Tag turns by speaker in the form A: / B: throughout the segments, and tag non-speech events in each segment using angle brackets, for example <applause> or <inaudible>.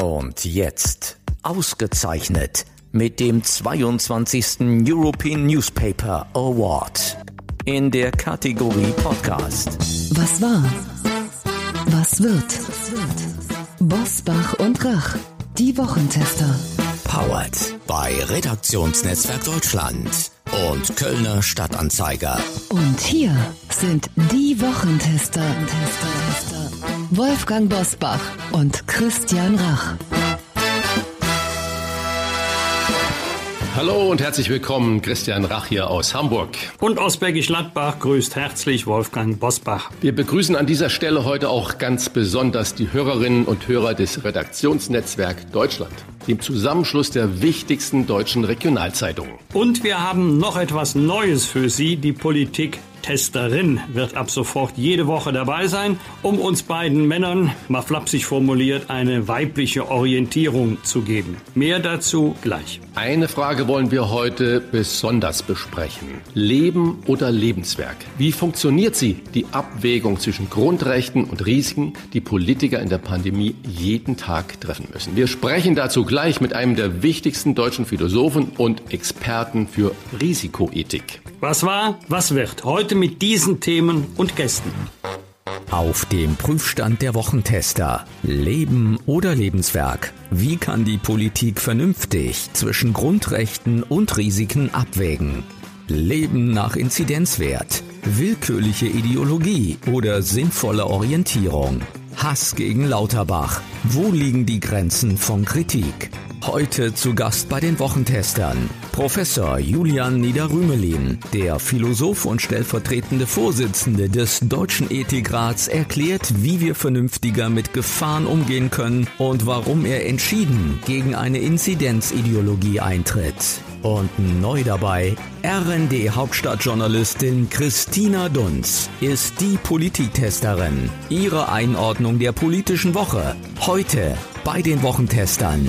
A: Und jetzt ausgezeichnet mit dem 22. European Newspaper Award in der Kategorie Podcast.
B: Was war? Was wird? Bosbach und Rach, die Wochentester.
A: Powered bei Redaktionsnetzwerk Deutschland und Kölner Stadtanzeiger.
B: Und hier sind die Wochentester. Wolfgang Bosbach und Christian Rach.
C: Hallo und herzlich willkommen, Christian Rach hier aus Hamburg.
D: Und aus Bergisch Gladbach grüßt herzlich Wolfgang Bosbach.
C: Wir begrüßen an dieser Stelle heute auch ganz besonders die Hörerinnen und Hörer des Redaktionsnetzwerk Deutschland, dem Zusammenschluss der wichtigsten deutschen Regionalzeitungen.
D: Und wir haben noch etwas Neues für Sie, die Politik Testerin wird ab sofort jede Woche dabei sein, um uns beiden Männern, mal flapsig formuliert, eine weibliche Orientierung zu geben. Mehr dazu gleich.
C: Eine Frage wollen wir heute besonders besprechen. Leben oder Lebenswerk? Wie funktioniert sie, die Abwägung zwischen Grundrechten und Risiken, die Politiker in der Pandemie jeden Tag treffen müssen? Wir sprechen dazu gleich mit einem der wichtigsten deutschen Philosophen und Experten für Risikoethik.
D: Was war, was wird? Heute mit diesen Themen und Gästen.
A: Auf dem Prüfstand der Wochentester. Leben oder Lebenswerk? Wie kann die Politik vernünftig zwischen Grundrechten und Risiken abwägen? Leben nach Inzidenzwert? Willkürliche Ideologie oder sinnvolle Orientierung? Hass gegen Lauterbach. Wo liegen die Grenzen von Kritik? Heute zu Gast bei den Wochentestern Professor Julian Niederrümelin, der Philosoph und stellvertretende Vorsitzende des Deutschen Ethikrats, erklärt, wie wir vernünftiger mit Gefahren umgehen können und warum er entschieden gegen eine Inzidenzideologie eintritt. Und neu dabei, RND-Hauptstadtjournalistin Christina Dunz ist die Politiktesterin. Ihre Einordnung der politischen Woche. Heute bei den Wochentestern.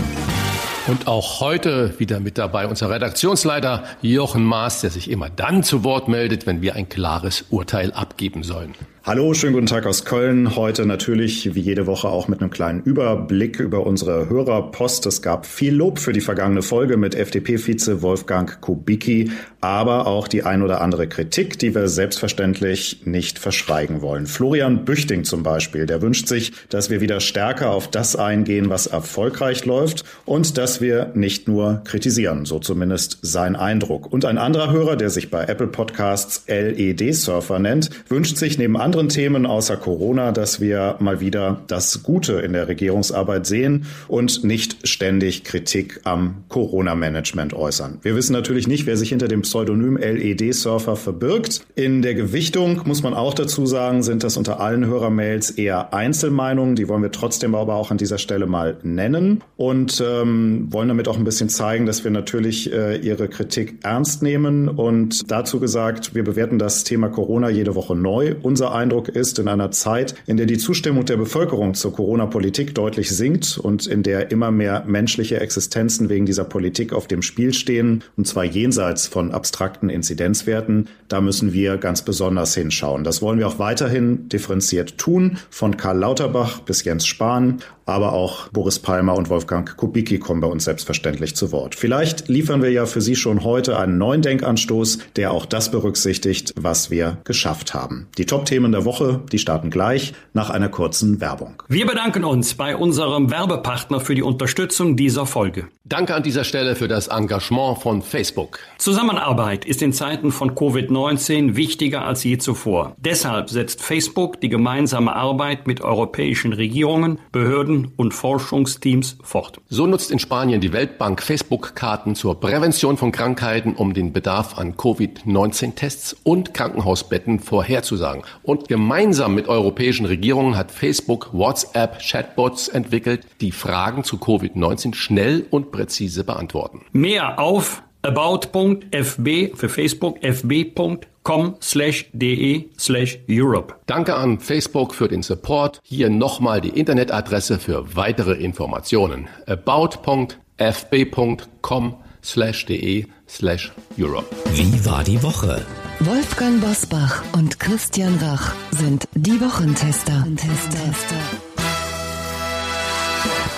C: Und auch heute wieder mit dabei unser Redaktionsleiter Jochen Maas, der sich immer dann zu Wort meldet, wenn wir ein klares Urteil abgeben sollen.
E: Hallo, schönen guten Tag aus Köln. Heute natürlich wie jede Woche auch mit einem kleinen Überblick über unsere Hörerpost. Es gab viel Lob für die vergangene Folge mit FDP-Vize Wolfgang Kubicki, aber auch die ein oder andere Kritik, die wir selbstverständlich nicht verschweigen wollen. Florian Büchting zum Beispiel, der wünscht sich, dass wir wieder stärker auf das eingehen, was erfolgreich läuft und dass wir nicht nur kritisieren, so zumindest sein Eindruck. Und ein anderer Hörer, der sich bei Apple Podcasts LED-Surfer nennt, wünscht sich neben anderen anderen Themen außer Corona, dass wir mal wieder das Gute in der Regierungsarbeit sehen und nicht ständig Kritik am Corona-Management äußern. Wir wissen natürlich nicht, wer sich hinter dem Pseudonym LED-Surfer verbirgt. In der Gewichtung muss man auch dazu sagen, sind das unter allen Hörermails eher Einzelmeinungen. Die wollen wir trotzdem aber auch an dieser Stelle mal nennen und ähm, wollen damit auch ein bisschen zeigen, dass wir natürlich äh, ihre Kritik ernst nehmen. Und dazu gesagt, wir bewerten das Thema Corona jede Woche neu. Unser Eindruck ist, in einer Zeit, in der die Zustimmung der Bevölkerung zur Corona-Politik deutlich sinkt und in der immer mehr menschliche Existenzen wegen dieser Politik auf dem Spiel stehen, und zwar jenseits von abstrakten Inzidenzwerten, da müssen wir ganz besonders hinschauen. Das wollen wir auch weiterhin differenziert tun, von Karl Lauterbach bis Jens Spahn, aber auch Boris Palmer und Wolfgang Kubicki kommen bei uns selbstverständlich zu Wort. Vielleicht liefern wir ja für Sie schon heute einen neuen Denkanstoß, der auch das berücksichtigt, was wir geschafft haben. Die Top-Themen der Woche, die starten gleich nach einer kurzen Werbung.
D: Wir bedanken uns bei unserem Werbepartner für die Unterstützung dieser Folge.
C: Danke an dieser Stelle für das Engagement von Facebook.
D: Zusammenarbeit ist in Zeiten von Covid-19 wichtiger als je zuvor. Deshalb setzt Facebook die gemeinsame Arbeit mit europäischen Regierungen, Behörden und Forschungsteams fort.
C: So nutzt in Spanien die Weltbank Facebook-Karten zur Prävention von Krankheiten, um den Bedarf an Covid-19-Tests und Krankenhausbetten vorherzusagen. Und gemeinsam mit europäischen Regierungen hat Facebook WhatsApp-Chatbots entwickelt, die Fragen zu Covid-19 schnell und präzise beantworten.
D: Mehr auf about.fb für Facebook fb.com slash de slash Europe.
C: Danke an Facebook für den Support. Hier nochmal die Internetadresse für weitere Informationen. about.fb.com slash de slash Europe.
A: Wie war die Woche?
B: Wolfgang Bosbach und Christian Rach sind die Wochentester. Tester.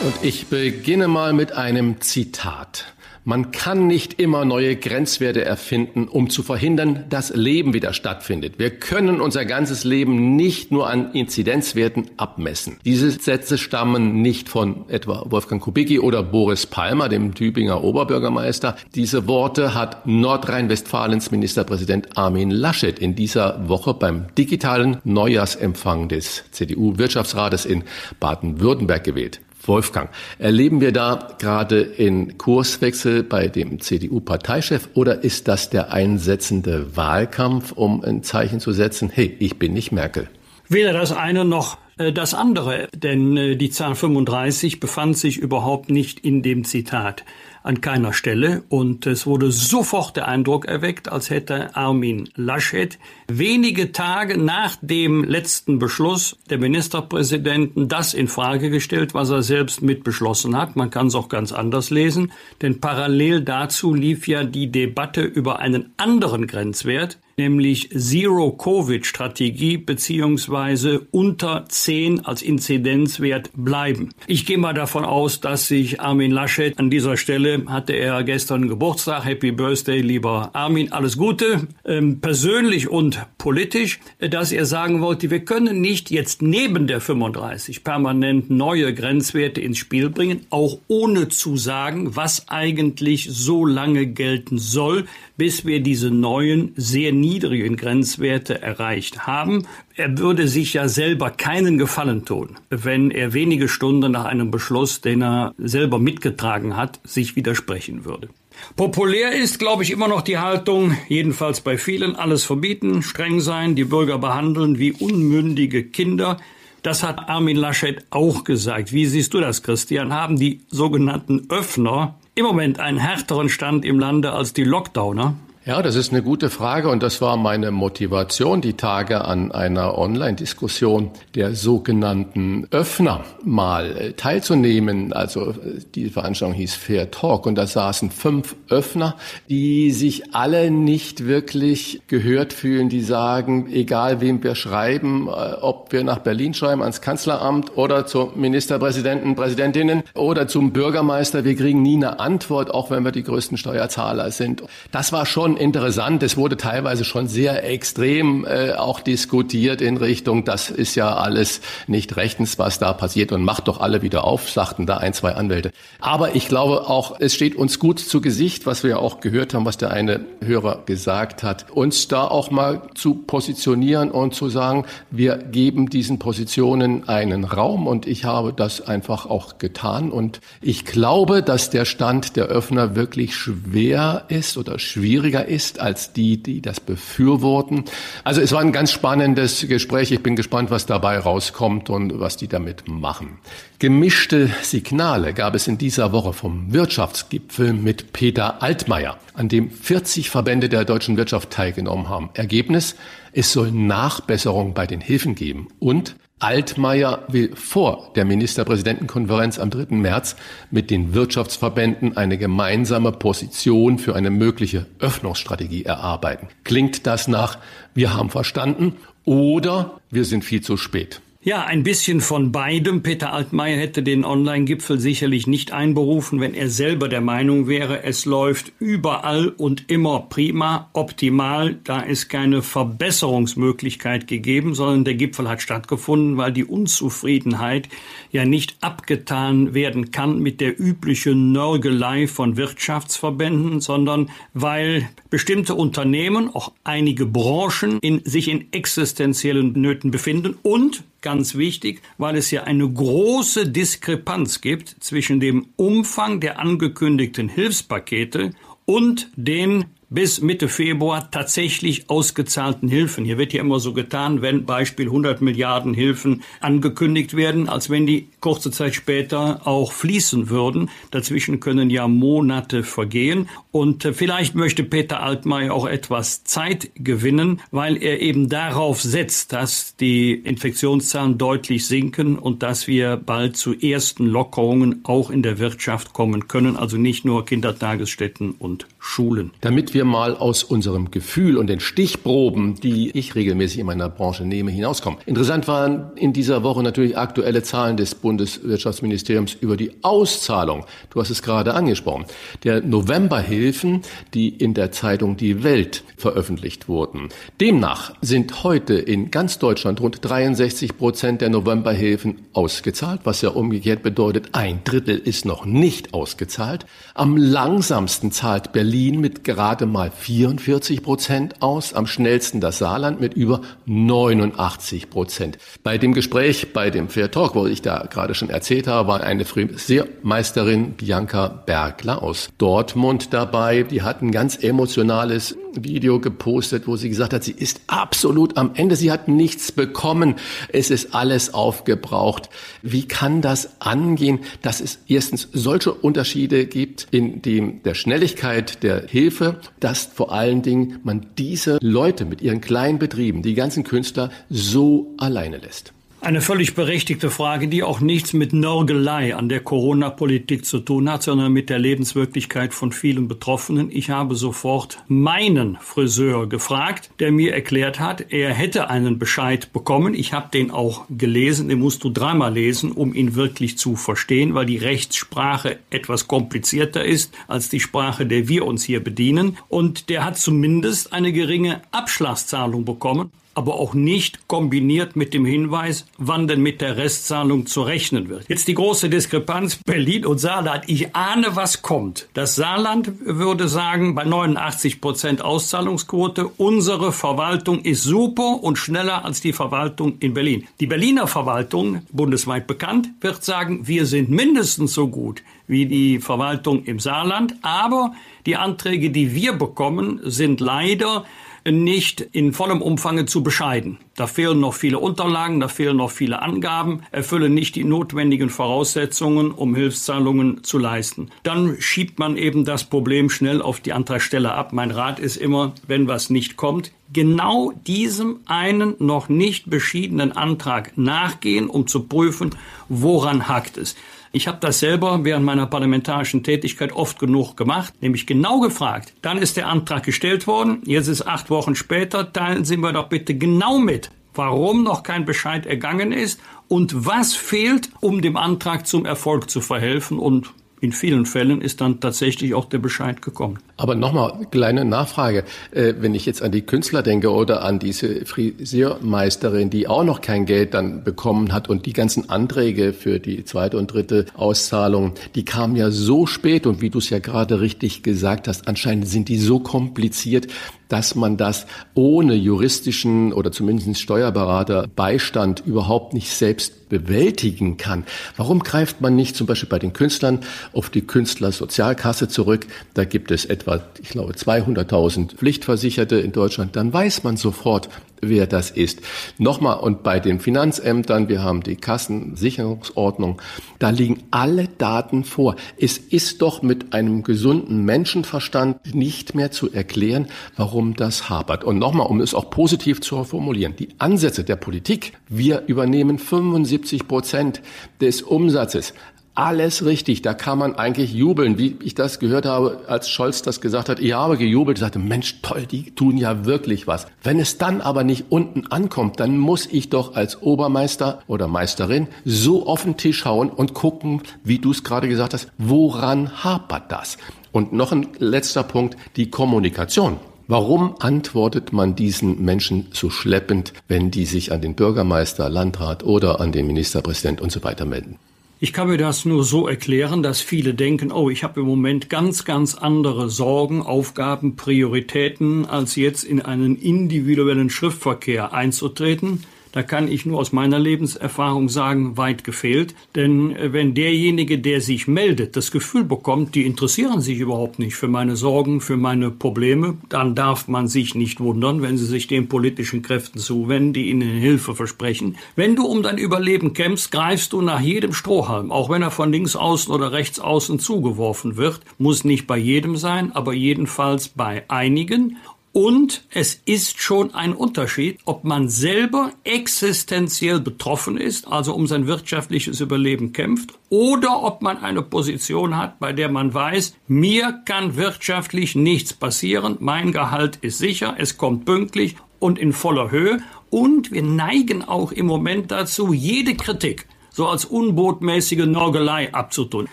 C: Und ich beginne mal mit einem Zitat. Man kann nicht immer neue Grenzwerte erfinden, um zu verhindern, dass Leben wieder stattfindet. Wir können unser ganzes Leben nicht nur an Inzidenzwerten abmessen. Diese Sätze stammen nicht von etwa Wolfgang Kubicki oder Boris Palmer, dem Tübinger Oberbürgermeister. Diese Worte hat Nordrhein-Westfalens Ministerpräsident Armin Laschet in dieser Woche beim digitalen Neujahrsempfang des CDU-Wirtschaftsrates in Baden-Württemberg gewählt. Wolfgang, erleben wir da gerade in Kurswechsel bei dem CDU-Parteichef oder ist das der einsetzende Wahlkampf, um ein Zeichen zu setzen, hey, ich bin nicht Merkel?
D: Weder das eine noch das andere, denn äh, die Zahl 35 befand sich überhaupt nicht in dem Zitat an keiner Stelle und es wurde sofort der Eindruck erweckt, als hätte Armin Laschet wenige Tage nach dem letzten Beschluss der Ministerpräsidenten das in Frage gestellt, was er selbst mit beschlossen hat. Man kann es auch ganz anders lesen, denn parallel dazu lief ja die Debatte über einen anderen Grenzwert, nämlich Zero-Covid-Strategie beziehungsweise unter 10 als Inzidenzwert bleiben. Ich gehe mal davon aus, dass sich Armin Laschet an dieser Stelle, hatte er gestern Geburtstag, Happy Birthday, lieber Armin, alles Gute, ähm, persönlich und politisch, dass er sagen wollte, wir können nicht jetzt neben der 35 permanent neue Grenzwerte ins Spiel bringen, auch ohne zu sagen, was eigentlich so lange gelten soll, bis wir diese neuen, sehr niedrigen Grenzwerte erreicht haben. Er würde sich ja selber keinen Gefallen tun, wenn er wenige Stunden nach einem Beschluss, den er selber mitgetragen hat, sich widersprechen würde. Populär ist, glaube ich, immer noch die Haltung, jedenfalls bei vielen, alles verbieten, streng sein, die Bürger behandeln wie unmündige Kinder. Das hat Armin Laschet auch gesagt. Wie siehst du das, Christian? Haben die sogenannten Öffner im Moment einen härteren Stand im Lande als die Lockdowner?
C: Ja, das ist eine gute Frage und das war meine Motivation, die Tage an einer Online-Diskussion der sogenannten Öffner mal teilzunehmen. Also die Veranstaltung hieß Fair Talk und da saßen fünf Öffner, die sich alle nicht wirklich gehört fühlen, die sagen, egal wem wir schreiben, äh, ob wir nach Berlin schreiben, ans Kanzleramt oder zum Ministerpräsidenten, Präsidentinnen oder zum Bürgermeister, wir kriegen nie eine Antwort, auch wenn wir die größten Steuerzahler sind. Das war schon interessant. Es wurde teilweise schon sehr extrem äh, auch diskutiert in Richtung, das ist ja alles nicht rechtens, was da passiert und macht doch alle wieder auf, sagten da ein, zwei Anwälte. Aber ich glaube auch, es steht uns gut zu Gesicht, was wir ja auch gehört haben, was der eine Hörer gesagt hat, uns da auch mal zu positionieren und zu sagen, wir geben diesen Positionen einen Raum und ich habe das einfach auch getan und ich glaube, dass der Stand der Öffner wirklich schwer ist oder schwieriger ist als die, die das befürworten. Also es war ein ganz spannendes Gespräch. Ich bin gespannt, was dabei rauskommt und was die damit machen. Gemischte Signale gab es in dieser Woche vom Wirtschaftsgipfel mit Peter Altmaier, an dem 40 Verbände der deutschen Wirtschaft teilgenommen haben. Ergebnis, es soll Nachbesserung bei den Hilfen geben und Altmaier will vor der Ministerpräsidentenkonferenz am 3. März mit den Wirtschaftsverbänden eine gemeinsame Position für eine mögliche Öffnungsstrategie erarbeiten. Klingt das nach, wir haben verstanden oder wir sind viel zu spät?
D: Ja, ein bisschen von beidem. Peter Altmaier hätte den Online-Gipfel sicherlich nicht einberufen, wenn er selber der Meinung wäre, es läuft überall und immer prima, optimal. Da ist keine Verbesserungsmöglichkeit gegeben, sondern der Gipfel hat stattgefunden, weil die Unzufriedenheit ja nicht abgetan werden kann mit der üblichen Nörgelei von Wirtschaftsverbänden, sondern weil bestimmte Unternehmen, auch einige Branchen, in, sich in existenziellen Nöten befinden und ganz wichtig, weil es ja eine große Diskrepanz gibt zwischen dem Umfang der angekündigten Hilfspakete und den bis Mitte Februar tatsächlich ausgezahlten Hilfen. Hier wird ja immer so getan, wenn Beispiel 100 Milliarden Hilfen angekündigt werden, als wenn die kurze Zeit später auch fließen würden. Dazwischen können ja Monate vergehen. Und äh, vielleicht möchte Peter Altmaier auch etwas Zeit gewinnen, weil er eben darauf setzt, dass die Infektionszahlen deutlich sinken und dass wir bald zu ersten Lockerungen auch in der Wirtschaft kommen können, also nicht nur Kindertagesstätten und Schulen.
C: Damit wir mal aus unserem Gefühl und den Stichproben, die ich regelmäßig in meiner Branche nehme, hinauskommen. Interessant waren in dieser Woche natürlich aktuelle Zahlen des Bundes Bundeswirtschaftsministeriums über die Auszahlung, du hast es gerade angesprochen, der Novemberhilfen, die in der Zeitung Die Welt veröffentlicht wurden. Demnach sind heute in ganz Deutschland rund 63 Prozent der Novemberhilfen ausgezahlt, was ja umgekehrt bedeutet, ein Drittel ist noch nicht ausgezahlt. Am langsamsten zahlt Berlin mit gerade mal 44 Prozent aus, am schnellsten das Saarland mit über 89 Prozent. Bei dem Gespräch, bei dem Fair Talk, wo ich da gerade schon erzählt habe, war eine Friseurmeisterin Bianca Bergler aus Dortmund dabei. Die hat ein ganz emotionales Video gepostet, wo sie gesagt hat, sie ist absolut am Ende. Sie hat nichts bekommen. Es ist alles aufgebraucht. Wie kann das angehen, dass es erstens solche Unterschiede gibt in dem, der Schnelligkeit der Hilfe, dass vor allen Dingen man diese Leute mit ihren kleinen Betrieben, die ganzen Künstler so alleine lässt?
D: Eine völlig berechtigte Frage, die auch nichts mit Nörgelei an der Corona-Politik zu tun hat, sondern mit der Lebenswirklichkeit von vielen Betroffenen. Ich habe sofort meinen Friseur gefragt, der mir erklärt hat, er hätte einen Bescheid bekommen. Ich habe den auch gelesen, den musst du dreimal lesen, um ihn wirklich zu verstehen, weil die Rechtssprache etwas komplizierter ist als die Sprache, der wir uns hier bedienen. Und der hat zumindest eine geringe Abschlagszahlung bekommen aber auch nicht kombiniert mit dem Hinweis, wann denn mit der Restzahlung zu rechnen wird. Jetzt die große Diskrepanz <laughs> Berlin und Saarland. Ich ahne, was kommt. Das Saarland würde sagen, bei 89 Prozent Auszahlungsquote, unsere Verwaltung ist super und schneller als die Verwaltung in Berlin. Die Berliner Verwaltung, bundesweit bekannt, wird sagen, wir sind mindestens so gut wie die Verwaltung im Saarland, aber die Anträge, die wir bekommen, sind leider nicht in vollem Umfange zu bescheiden. Da fehlen noch viele Unterlagen, da fehlen noch viele Angaben, erfüllen nicht die notwendigen Voraussetzungen, um Hilfszahlungen zu leisten. Dann schiebt man eben das Problem schnell auf die Antragsteller ab. Mein Rat ist immer, wenn was nicht kommt, genau diesem einen noch nicht beschiedenen Antrag nachgehen, um zu prüfen, woran hakt es. Ich habe das selber während meiner parlamentarischen Tätigkeit oft genug gemacht, nämlich genau gefragt. Dann ist der Antrag gestellt worden, jetzt ist acht Wochen später, teilen Sie mir doch bitte genau mit, warum noch kein Bescheid ergangen ist und was fehlt, um dem Antrag zum Erfolg zu verhelfen und in vielen Fällen ist dann tatsächlich auch der Bescheid gekommen.
C: Aber nochmal kleine Nachfrage. Äh, wenn ich jetzt an die Künstler denke oder an diese Frisiermeisterin, die auch noch kein Geld dann bekommen hat und die ganzen Anträge für die zweite und dritte Auszahlung, die kamen ja so spät und wie du es ja gerade richtig gesagt hast, anscheinend sind die so kompliziert, dass man das ohne juristischen oder zumindest Steuerberater Beistand überhaupt nicht selbst bewältigen kann. Warum greift man nicht zum Beispiel bei den Künstlern auf die Künstlersozialkasse zurück? Da gibt es etwa, ich glaube, 200.000 Pflichtversicherte in Deutschland. Dann weiß man sofort, wer das ist. Nochmal, und bei den Finanzämtern, wir haben die Kassensicherungsordnung, da liegen alle Daten vor. Es ist doch mit einem gesunden Menschenverstand nicht mehr zu erklären, warum das hapert. Und nochmal, um es auch positiv zu formulieren, die Ansätze der Politik, wir übernehmen 75 Prozent des Umsatzes alles richtig. Da kann man eigentlich jubeln, wie ich das gehört habe, als Scholz das gesagt hat. Ich habe gejubelt, sagte, Mensch, toll, die tun ja wirklich was. Wenn es dann aber nicht unten ankommt, dann muss ich doch als Obermeister oder Meisterin so auf den Tisch hauen und gucken, wie du es gerade gesagt hast, woran hapert das? Und noch ein letzter Punkt, die Kommunikation. Warum antwortet man diesen Menschen so schleppend, wenn die sich an den Bürgermeister, Landrat oder an den Ministerpräsident und so weiter melden?
D: Ich kann mir das nur so erklären, dass viele denken, oh, ich habe im Moment ganz, ganz andere Sorgen, Aufgaben, Prioritäten, als jetzt in einen individuellen Schriftverkehr einzutreten. Da kann ich nur aus meiner Lebenserfahrung sagen, weit gefehlt. Denn äh, wenn derjenige, der sich meldet, das Gefühl bekommt, die interessieren sich überhaupt nicht für meine Sorgen, für meine Probleme, dann darf man sich nicht wundern, wenn sie sich den politischen Kräften zuwenden, die ihnen Hilfe versprechen. Wenn du um dein Überleben kämpfst, greifst du nach jedem Strohhalm, auch wenn er von links außen oder rechts außen zugeworfen wird. Muss nicht bei jedem sein, aber jedenfalls bei einigen. Und es ist schon ein Unterschied, ob man selber existenziell betroffen ist, also um sein wirtschaftliches Überleben kämpft, oder ob man eine Position hat, bei der man weiß, mir kann wirtschaftlich nichts passieren, mein Gehalt ist sicher, es kommt pünktlich und in voller Höhe. Und wir neigen auch im Moment dazu, jede Kritik so als unbotmäßige Norgelei abzutun.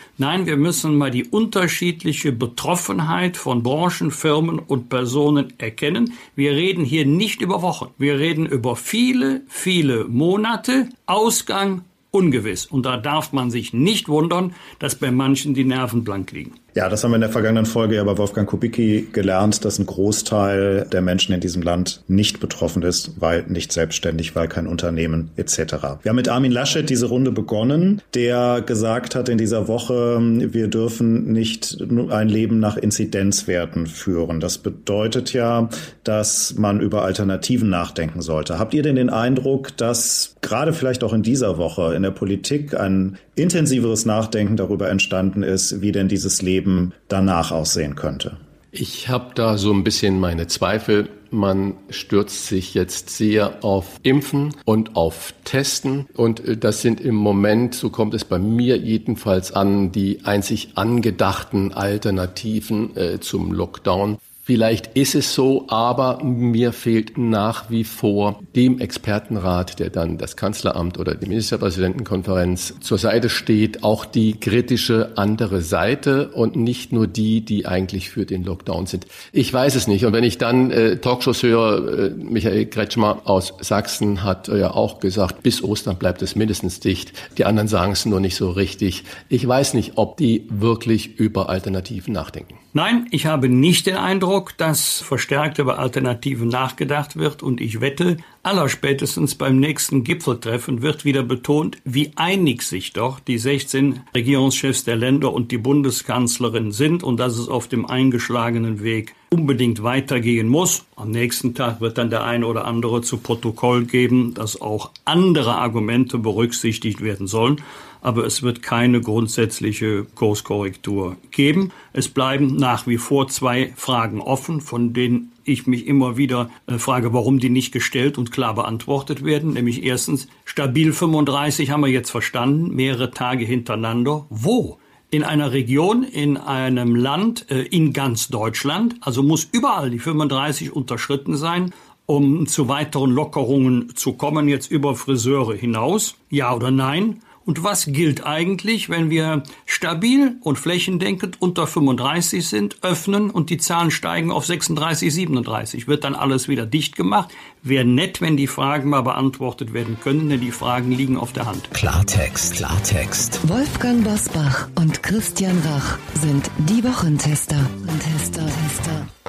D: Nein, wir müssen mal die unterschiedliche Betroffenheit von Branchen, Firmen und Personen erkennen. Wir reden hier nicht über Wochen. Wir reden über viele, viele Monate. Ausgang ungewiss. Und da darf man sich nicht wundern, dass bei manchen die Nerven blank liegen.
E: Ja, das haben wir in der vergangenen Folge ja bei Wolfgang Kubicki gelernt, dass ein Großteil der Menschen in diesem Land nicht betroffen ist, weil nicht selbstständig, weil kein Unternehmen etc. Wir haben mit Armin Laschet diese Runde begonnen, der gesagt hat in dieser Woche, wir dürfen nicht ein Leben nach Inzidenzwerten führen. Das bedeutet ja, dass man über Alternativen nachdenken sollte. Habt ihr denn den Eindruck, dass gerade vielleicht auch in dieser Woche in der Politik ein intensiveres Nachdenken darüber entstanden ist, wie denn dieses Leben Leben danach aussehen könnte?
C: Ich habe da so ein bisschen meine Zweifel. Man stürzt sich jetzt sehr auf Impfen und auf Testen. Und äh, das sind im Moment, so kommt es bei mir jedenfalls an, die einzig angedachten Alternativen äh, zum Lockdown. Vielleicht ist es so, aber mir fehlt nach wie vor dem Expertenrat, der dann das Kanzleramt oder die Ministerpräsidentenkonferenz zur Seite steht, auch die kritische andere Seite und nicht nur die, die eigentlich für den Lockdown sind. Ich weiß es nicht. Und wenn ich dann äh, Talkshows höre, äh, Michael Kretschmer aus Sachsen hat ja auch gesagt, bis Ostern bleibt es mindestens dicht. Die anderen sagen es nur nicht so richtig. Ich weiß nicht, ob die wirklich über Alternativen nachdenken.
D: Nein, ich habe nicht den Eindruck, dass verstärkt über Alternativen nachgedacht wird und ich wette, allerspätestens beim nächsten Gipfeltreffen wird wieder betont, wie einig sich doch die 16 Regierungschefs der Länder und die Bundeskanzlerin sind und dass es auf dem eingeschlagenen Weg unbedingt weitergehen muss. Am nächsten Tag wird dann der eine oder andere zu Protokoll geben, dass auch andere Argumente berücksichtigt werden sollen aber es wird keine grundsätzliche Kurskorrektur geben. Es bleiben nach wie vor zwei Fragen offen, von denen ich mich immer wieder äh, frage, warum die nicht gestellt und klar beantwortet werden. Nämlich erstens, stabil 35 haben wir jetzt verstanden, mehrere Tage hintereinander. Wo? in einer Region, in einem Land, äh, in ganz Deutschland. Also muss überall die 35 unterschritten sein, um zu weiteren Lockerungen zu kommen, jetzt über Friseure hinaus. Ja oder nein? Und was gilt eigentlich, wenn wir stabil und flächendeckend unter 35 sind, öffnen und die Zahlen steigen auf 36, 37? Wird dann alles wieder dicht gemacht? Wäre nett, wenn die Fragen mal beantwortet werden können, denn die Fragen liegen auf der Hand.
A: Klartext, Klartext.
B: Wolfgang Bosbach und Christian Rach sind die Wochentester. Tester, Tester.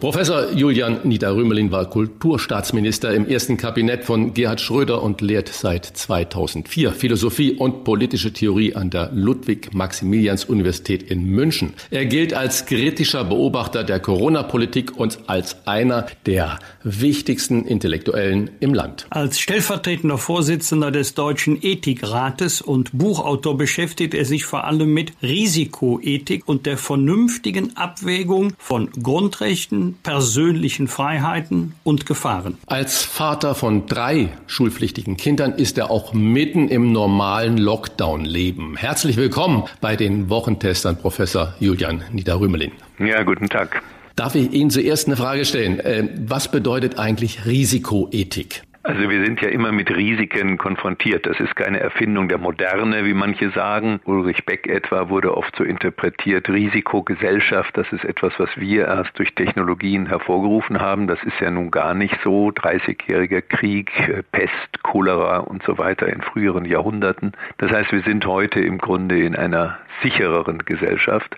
C: Professor Julian Niederrümelin war Kulturstaatsminister im ersten Kabinett von Gerhard Schröder und lehrt seit 2004 Philosophie und politische Theorie an der Ludwig-Maximilians-Universität in München. Er gilt als kritischer Beobachter der Corona-Politik und als einer der wichtigsten Intellektuellen im Land.
D: Als stellvertretender Vorsitzender des Deutschen Ethikrates und Buchautor beschäftigt er sich vor allem mit Risikoethik und der vernünftigen Abwägung von Grundrechten Rechten, persönlichen Freiheiten und Gefahren.
C: Als Vater von drei schulpflichtigen Kindern ist er auch mitten im normalen Lockdown-Leben. Herzlich willkommen bei den Wochentestern Professor Julian Niederrümelin.
F: Ja, guten Tag.
C: Darf ich Ihnen zuerst eine Frage stellen? Äh, was bedeutet eigentlich Risikoethik?
F: Also wir sind ja immer mit Risiken konfrontiert. Das ist keine Erfindung der Moderne, wie manche sagen. Ulrich Beck etwa wurde oft so interpretiert, Risikogesellschaft, das ist etwas, was wir erst durch Technologien hervorgerufen haben. Das ist ja nun gar nicht so. 30-jähriger Krieg, Pest, Cholera und so weiter in früheren Jahrhunderten. Das heißt, wir sind heute im Grunde in einer sichereren Gesellschaft.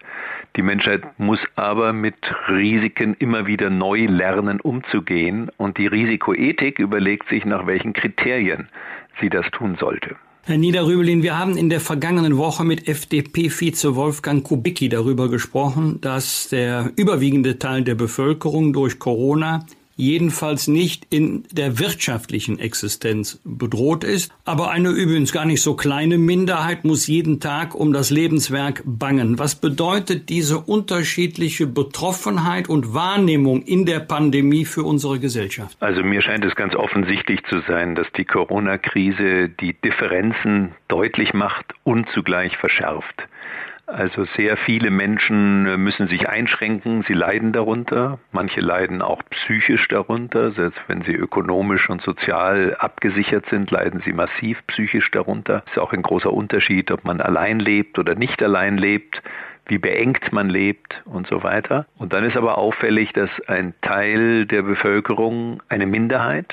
F: Die Menschheit muss aber mit Risiken immer wieder neu lernen, umzugehen. Und die Risikoethik überlegt sich, nach welchen Kriterien sie das tun sollte.
D: Herr Niederrübelin, wir haben in der vergangenen Woche mit FDP-Vize Wolfgang Kubicki darüber gesprochen, dass der überwiegende Teil der Bevölkerung durch Corona jedenfalls nicht in der wirtschaftlichen Existenz bedroht ist. Aber eine übrigens gar nicht so kleine Minderheit muss jeden Tag um das Lebenswerk bangen. Was bedeutet diese unterschiedliche Betroffenheit und Wahrnehmung in der Pandemie für unsere Gesellschaft?
F: Also mir scheint es ganz offensichtlich zu sein, dass die Corona-Krise die Differenzen deutlich macht und zugleich verschärft. Also sehr viele Menschen äh, müssen sich einschränken, sie leiden darunter. Manche leiden auch psychisch darunter. Selbst wenn sie ökonomisch und sozial abgesichert sind, leiden sie massiv psychisch darunter. Ist auch ein großer Unterschied, ob man allein lebt oder nicht allein lebt wie beengt man lebt und so weiter. Und dann ist aber auffällig, dass ein Teil der Bevölkerung, eine Minderheit,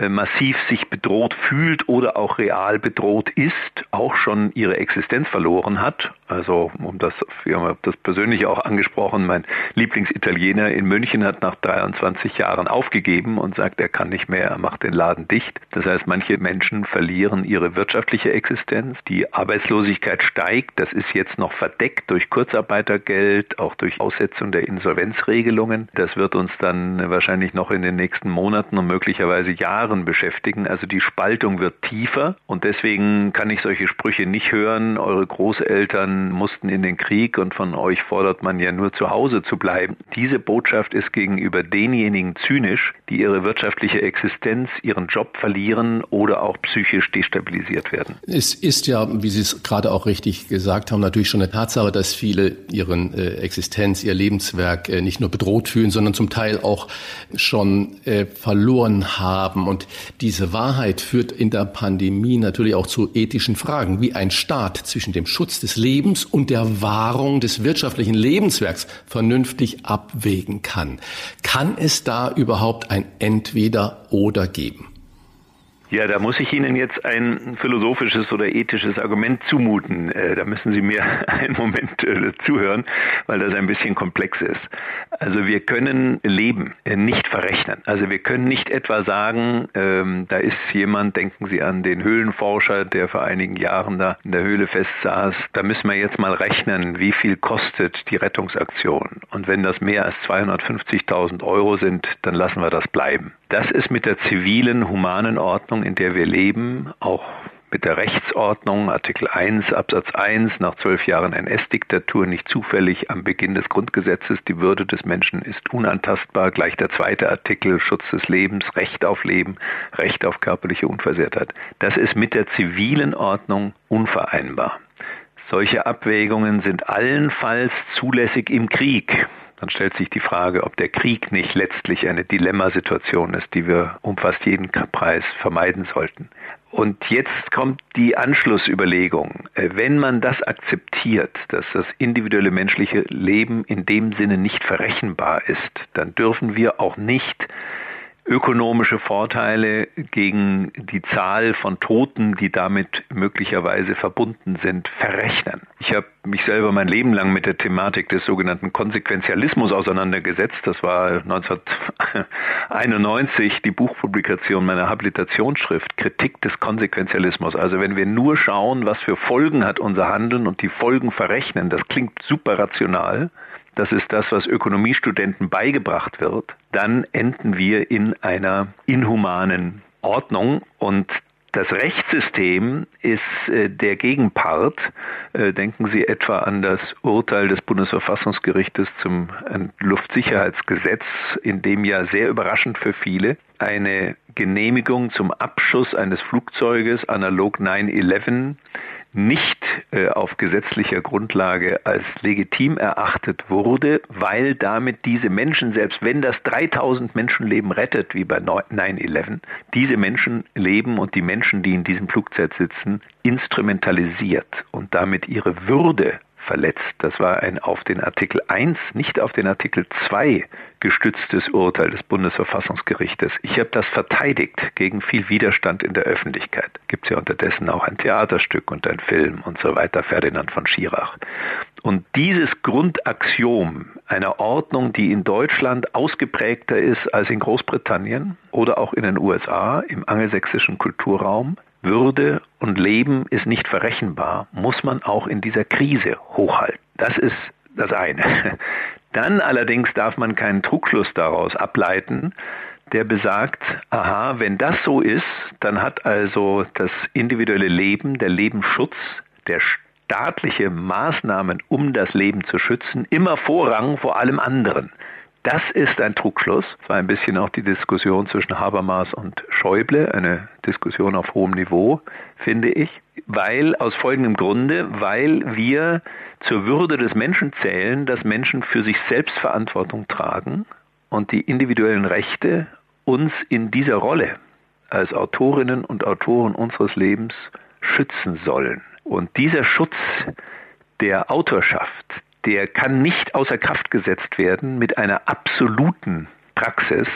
F: massiv sich bedroht fühlt oder auch real bedroht ist, auch schon ihre Existenz verloren hat. Also um das, wir haben das persönlich auch angesprochen, mein Lieblingsitaliener in München hat nach 23 Jahren aufgegeben und sagt, er kann nicht mehr, er macht den Laden dicht. Das heißt, manche Menschen verlieren ihre wirtschaftliche Existenz, die Arbeitslosigkeit steigt, das ist jetzt noch verdeckt durch Kurzarbeitergeld, auch durch Aussetzung der Insolvenzregelungen. Das wird uns dann wahrscheinlich noch in den nächsten Monaten und möglicherweise Jahren Jahren beschäftigen. Also die Spaltung wird tiefer und deswegen kann ich solche Sprüche nicht hören. Eure Großeltern mussten in den Krieg und von euch fordert man ja nur zu Hause zu bleiben. Diese Botschaft ist gegenüber denjenigen zynisch, die ihre wirtschaftliche Existenz, ihren Job verlieren oder auch psychisch destabilisiert werden.
C: Es ist ja, wie Sie es gerade auch richtig gesagt haben, natürlich schon eine Tatsache, dass viele ihren äh, Existenz, ihr Lebenswerk äh, nicht nur bedroht fühlen, sondern zum Teil auch schon äh, verloren haben. Und und diese Wahrheit führt in der Pandemie natürlich auch zu ethischen Fragen, wie ein Staat zwischen dem Schutz des Lebens und der Wahrung des wirtschaftlichen Lebenswerks vernünftig abwägen kann. Kann es da überhaupt ein Entweder oder geben?
F: Ja, da muss ich Ihnen jetzt ein philosophisches oder ethisches Argument zumuten. Äh, da müssen Sie mir <laughs> einen Moment äh, zuhören, weil das ein bisschen komplex ist. Also wir können Leben äh, nicht verrechnen. Also wir können nicht etwa sagen, ähm, da ist jemand, denken Sie an den Höhlenforscher, der vor einigen Jahren da in der Höhle festsaß, da müssen wir jetzt mal rechnen, wie viel kostet die Rettungsaktion. Und wenn das mehr als 250.000 Euro sind, dann lassen wir das bleiben. Das ist mit der zivilen, humanen Ordnung, in der wir leben, auch mit der Rechtsordnung, Artikel 1 Absatz 1 nach zwölf Jahren NS-Diktatur nicht zufällig am Beginn des Grundgesetzes. Die Würde des Menschen ist unantastbar. Gleich der zweite Artikel Schutz des Lebens, Recht auf Leben, Recht auf körperliche Unversehrtheit. Das ist mit der zivilen Ordnung unvereinbar. Solche Abwägungen sind allenfalls zulässig im Krieg dann stellt sich die Frage, ob der Krieg nicht letztlich eine Dilemmasituation ist, die wir um fast jeden Preis vermeiden sollten. Und jetzt kommt die Anschlussüberlegung. Äh, wenn man das akzeptiert, dass das individuelle menschliche Leben in dem Sinne nicht verrechenbar ist, dann dürfen wir auch nicht ökonomische Vorteile gegen die Zahl von Toten, die damit möglicherweise verbunden sind, verrechnen. Ich habe mich selber mein Leben lang mit der Thematik des sogenannten Konsequenzialismus auseinandergesetzt. Das war 1991 die Buchpublikation meiner Habilitationsschrift Kritik des Konsequenzialismus. Also wenn wir nur schauen, was für Folgen hat unser Handeln und die Folgen verrechnen, das klingt super rational das ist das, was Ökonomiestudenten beigebracht wird, dann enden wir in einer inhumanen Ordnung und das Rechtssystem ist äh, der Gegenpart. Äh, denken Sie etwa an das Urteil des Bundesverfassungsgerichtes zum äh, Luftsicherheitsgesetz, in dem ja sehr überraschend für viele eine Genehmigung zum Abschuss eines Flugzeuges analog 9-11 nicht äh, auf gesetzlicher Grundlage als legitim erachtet wurde, weil damit diese Menschen, selbst wenn das 3000 Menschenleben rettet, wie bei 9-11, diese Menschenleben und die Menschen, die in diesem Flugzeug sitzen, instrumentalisiert und damit ihre Würde verletzt. Das war ein auf den Artikel 1, nicht auf den Artikel 2 gestütztes Urteil des Bundesverfassungsgerichtes. Ich habe das verteidigt gegen viel Widerstand in der Öffentlichkeit. Gibt es ja unterdessen auch ein Theaterstück und ein Film und so weiter, Ferdinand von Schirach. Und dieses Grundaxiom einer Ordnung, die in Deutschland ausgeprägter ist als in Großbritannien oder auch in den USA im angelsächsischen Kulturraum, würde und Leben ist nicht verrechenbar, muss man auch in dieser Krise hochhalten. Das ist das eine. <laughs> Dann allerdings darf man keinen Trugschluss daraus ableiten, der besagt, aha, wenn das so ist, dann hat also das individuelle Leben, der Lebensschutz, der staatliche Maßnahmen, um das Leben zu schützen, immer Vorrang vor allem anderen. Das ist ein Trugschluss. Es war ein bisschen auch die Diskussion zwischen Habermas und Schäuble, eine Diskussion auf hohem Niveau, finde ich. Weil, aus folgendem Grunde, weil wir zur Würde des Menschen zählen, dass Menschen für sich selbst Verantwortung tragen und die individuellen Rechte uns in dieser Rolle als Autorinnen und Autoren unseres Lebens schützen sollen. Und dieser Schutz der Autorschaft, der kann nicht außer Kraft gesetzt werden mit einer absoluten Praxis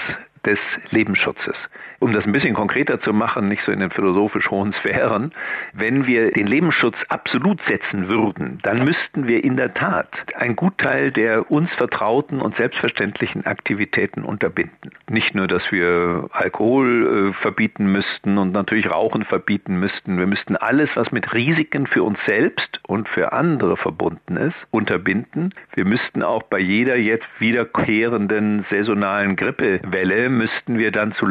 F: des Lebensschutzes. Um das ein bisschen konkreter zu machen, nicht so in den philosophisch hohen Sphären, wenn wir den Lebensschutz absolut setzen würden, dann müssten wir in der Tat einen Gutteil der uns vertrauten und selbstverständlichen Aktivitäten unterbinden. Nicht nur, dass wir Alkohol äh, verbieten müssten und natürlich Rauchen verbieten müssten, wir müssten alles, was mit Risiken für uns selbst und für andere verbunden ist, unterbinden. Wir müssten auch bei jeder jetzt wiederkehrenden saisonalen Grippewelle müssten wir dann zu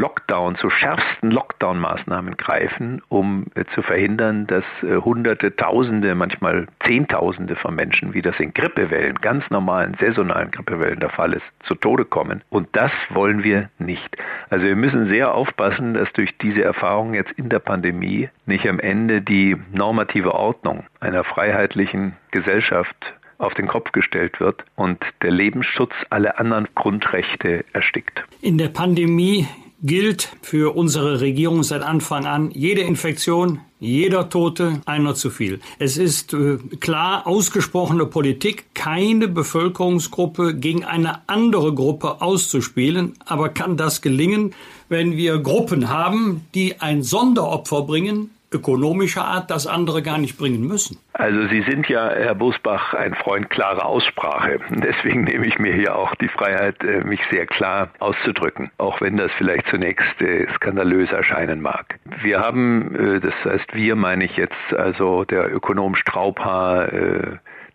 F: Zu schärfsten Lockdown-Maßnahmen greifen, um äh, zu verhindern, dass äh, Hunderte, Tausende, manchmal Zehntausende von Menschen, wie das in Grippewellen, ganz normalen saisonalen Grippewellen der Fall ist, zu Tode kommen. Und das wollen wir nicht. Also wir müssen sehr aufpassen, dass durch diese Erfahrung jetzt in der Pandemie nicht am Ende die normative Ordnung einer freiheitlichen Gesellschaft auf den Kopf gestellt wird und der Lebensschutz alle anderen Grundrechte erstickt.
D: In der Pandemie gilt für unsere Regierung seit Anfang an, jede Infektion, jeder Tote, einer zu viel. Es ist äh, klar ausgesprochene Politik, keine Bevölkerungsgruppe gegen eine andere Gruppe auszuspielen. Aber kann das gelingen, wenn wir Gruppen haben, die ein Sonderopfer bringen, ökonomischer Art das andere gar nicht bringen müssen.
F: Also Sie sind ja, Herr Busbach, ein Freund klarer Aussprache. Deswegen nehme ich mir hier auch die Freiheit, äh, mich sehr klar auszudrücken, auch wenn das vielleicht zunächst äh, skandalös erscheinen mag. Wir haben, äh, das heißt wir meine ich jetzt also der Ökonom Straubhaar,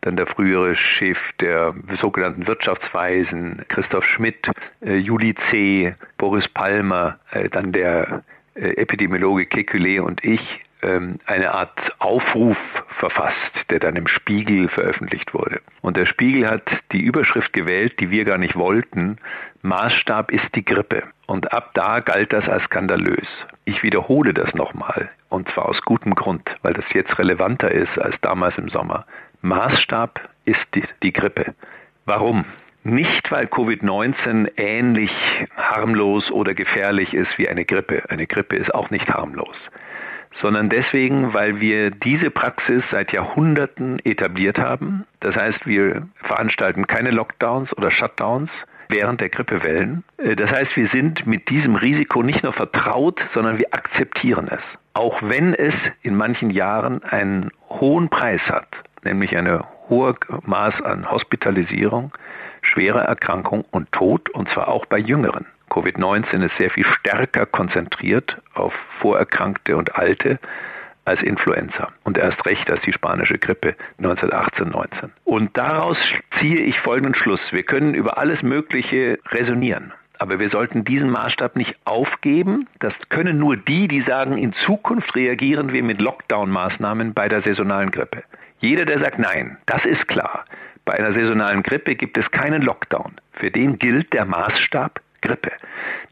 F: dann der frühere Chef der sogenannten Wirtschaftsweisen, Christoph Schmidt, Juli C., Boris Palmer, dann der Epidemiologe Kekulé und ich ähm, eine Art Aufruf verfasst, der dann im Spiegel veröffentlicht wurde. Und der Spiegel hat die Überschrift gewählt, die wir gar nicht wollten. Maßstab ist die Grippe. Und ab da galt das als skandalös. Ich wiederhole das nochmal. Und zwar aus gutem Grund, weil das jetzt relevanter ist als damals im Sommer. Maßstab ist die, die Grippe. Warum? Nicht, weil Covid-19 ähnlich harmlos oder gefährlich ist wie eine Grippe. Eine Grippe ist auch nicht harmlos. Sondern deswegen, weil wir diese Praxis seit Jahrhunderten etabliert haben. Das heißt, wir veranstalten keine Lockdowns oder Shutdowns während der Grippewellen. Äh, das heißt, wir sind mit diesem Risiko nicht nur vertraut, sondern wir akzeptieren es. Auch wenn es in manchen Jahren einen hohen Preis hat, nämlich eine hohe Maß an Hospitalisierung, schwere Erkrankung und Tod, und zwar auch bei Jüngeren. Covid-19 ist sehr viel stärker konzentriert auf Vorerkrankte und Alte als Influenza und erst recht als die spanische Grippe 1918, 19. Und daraus ziehe ich folgenden Schluss. Wir können über alles Mögliche resonieren. Aber wir sollten diesen Maßstab nicht aufgeben. Das können nur die, die sagen, in Zukunft reagieren wir mit Lockdown-Maßnahmen bei der saisonalen Grippe. Jeder, der sagt, nein, das ist klar. Bei einer saisonalen Grippe gibt es keinen Lockdown. Für den gilt der Maßstab Grippe.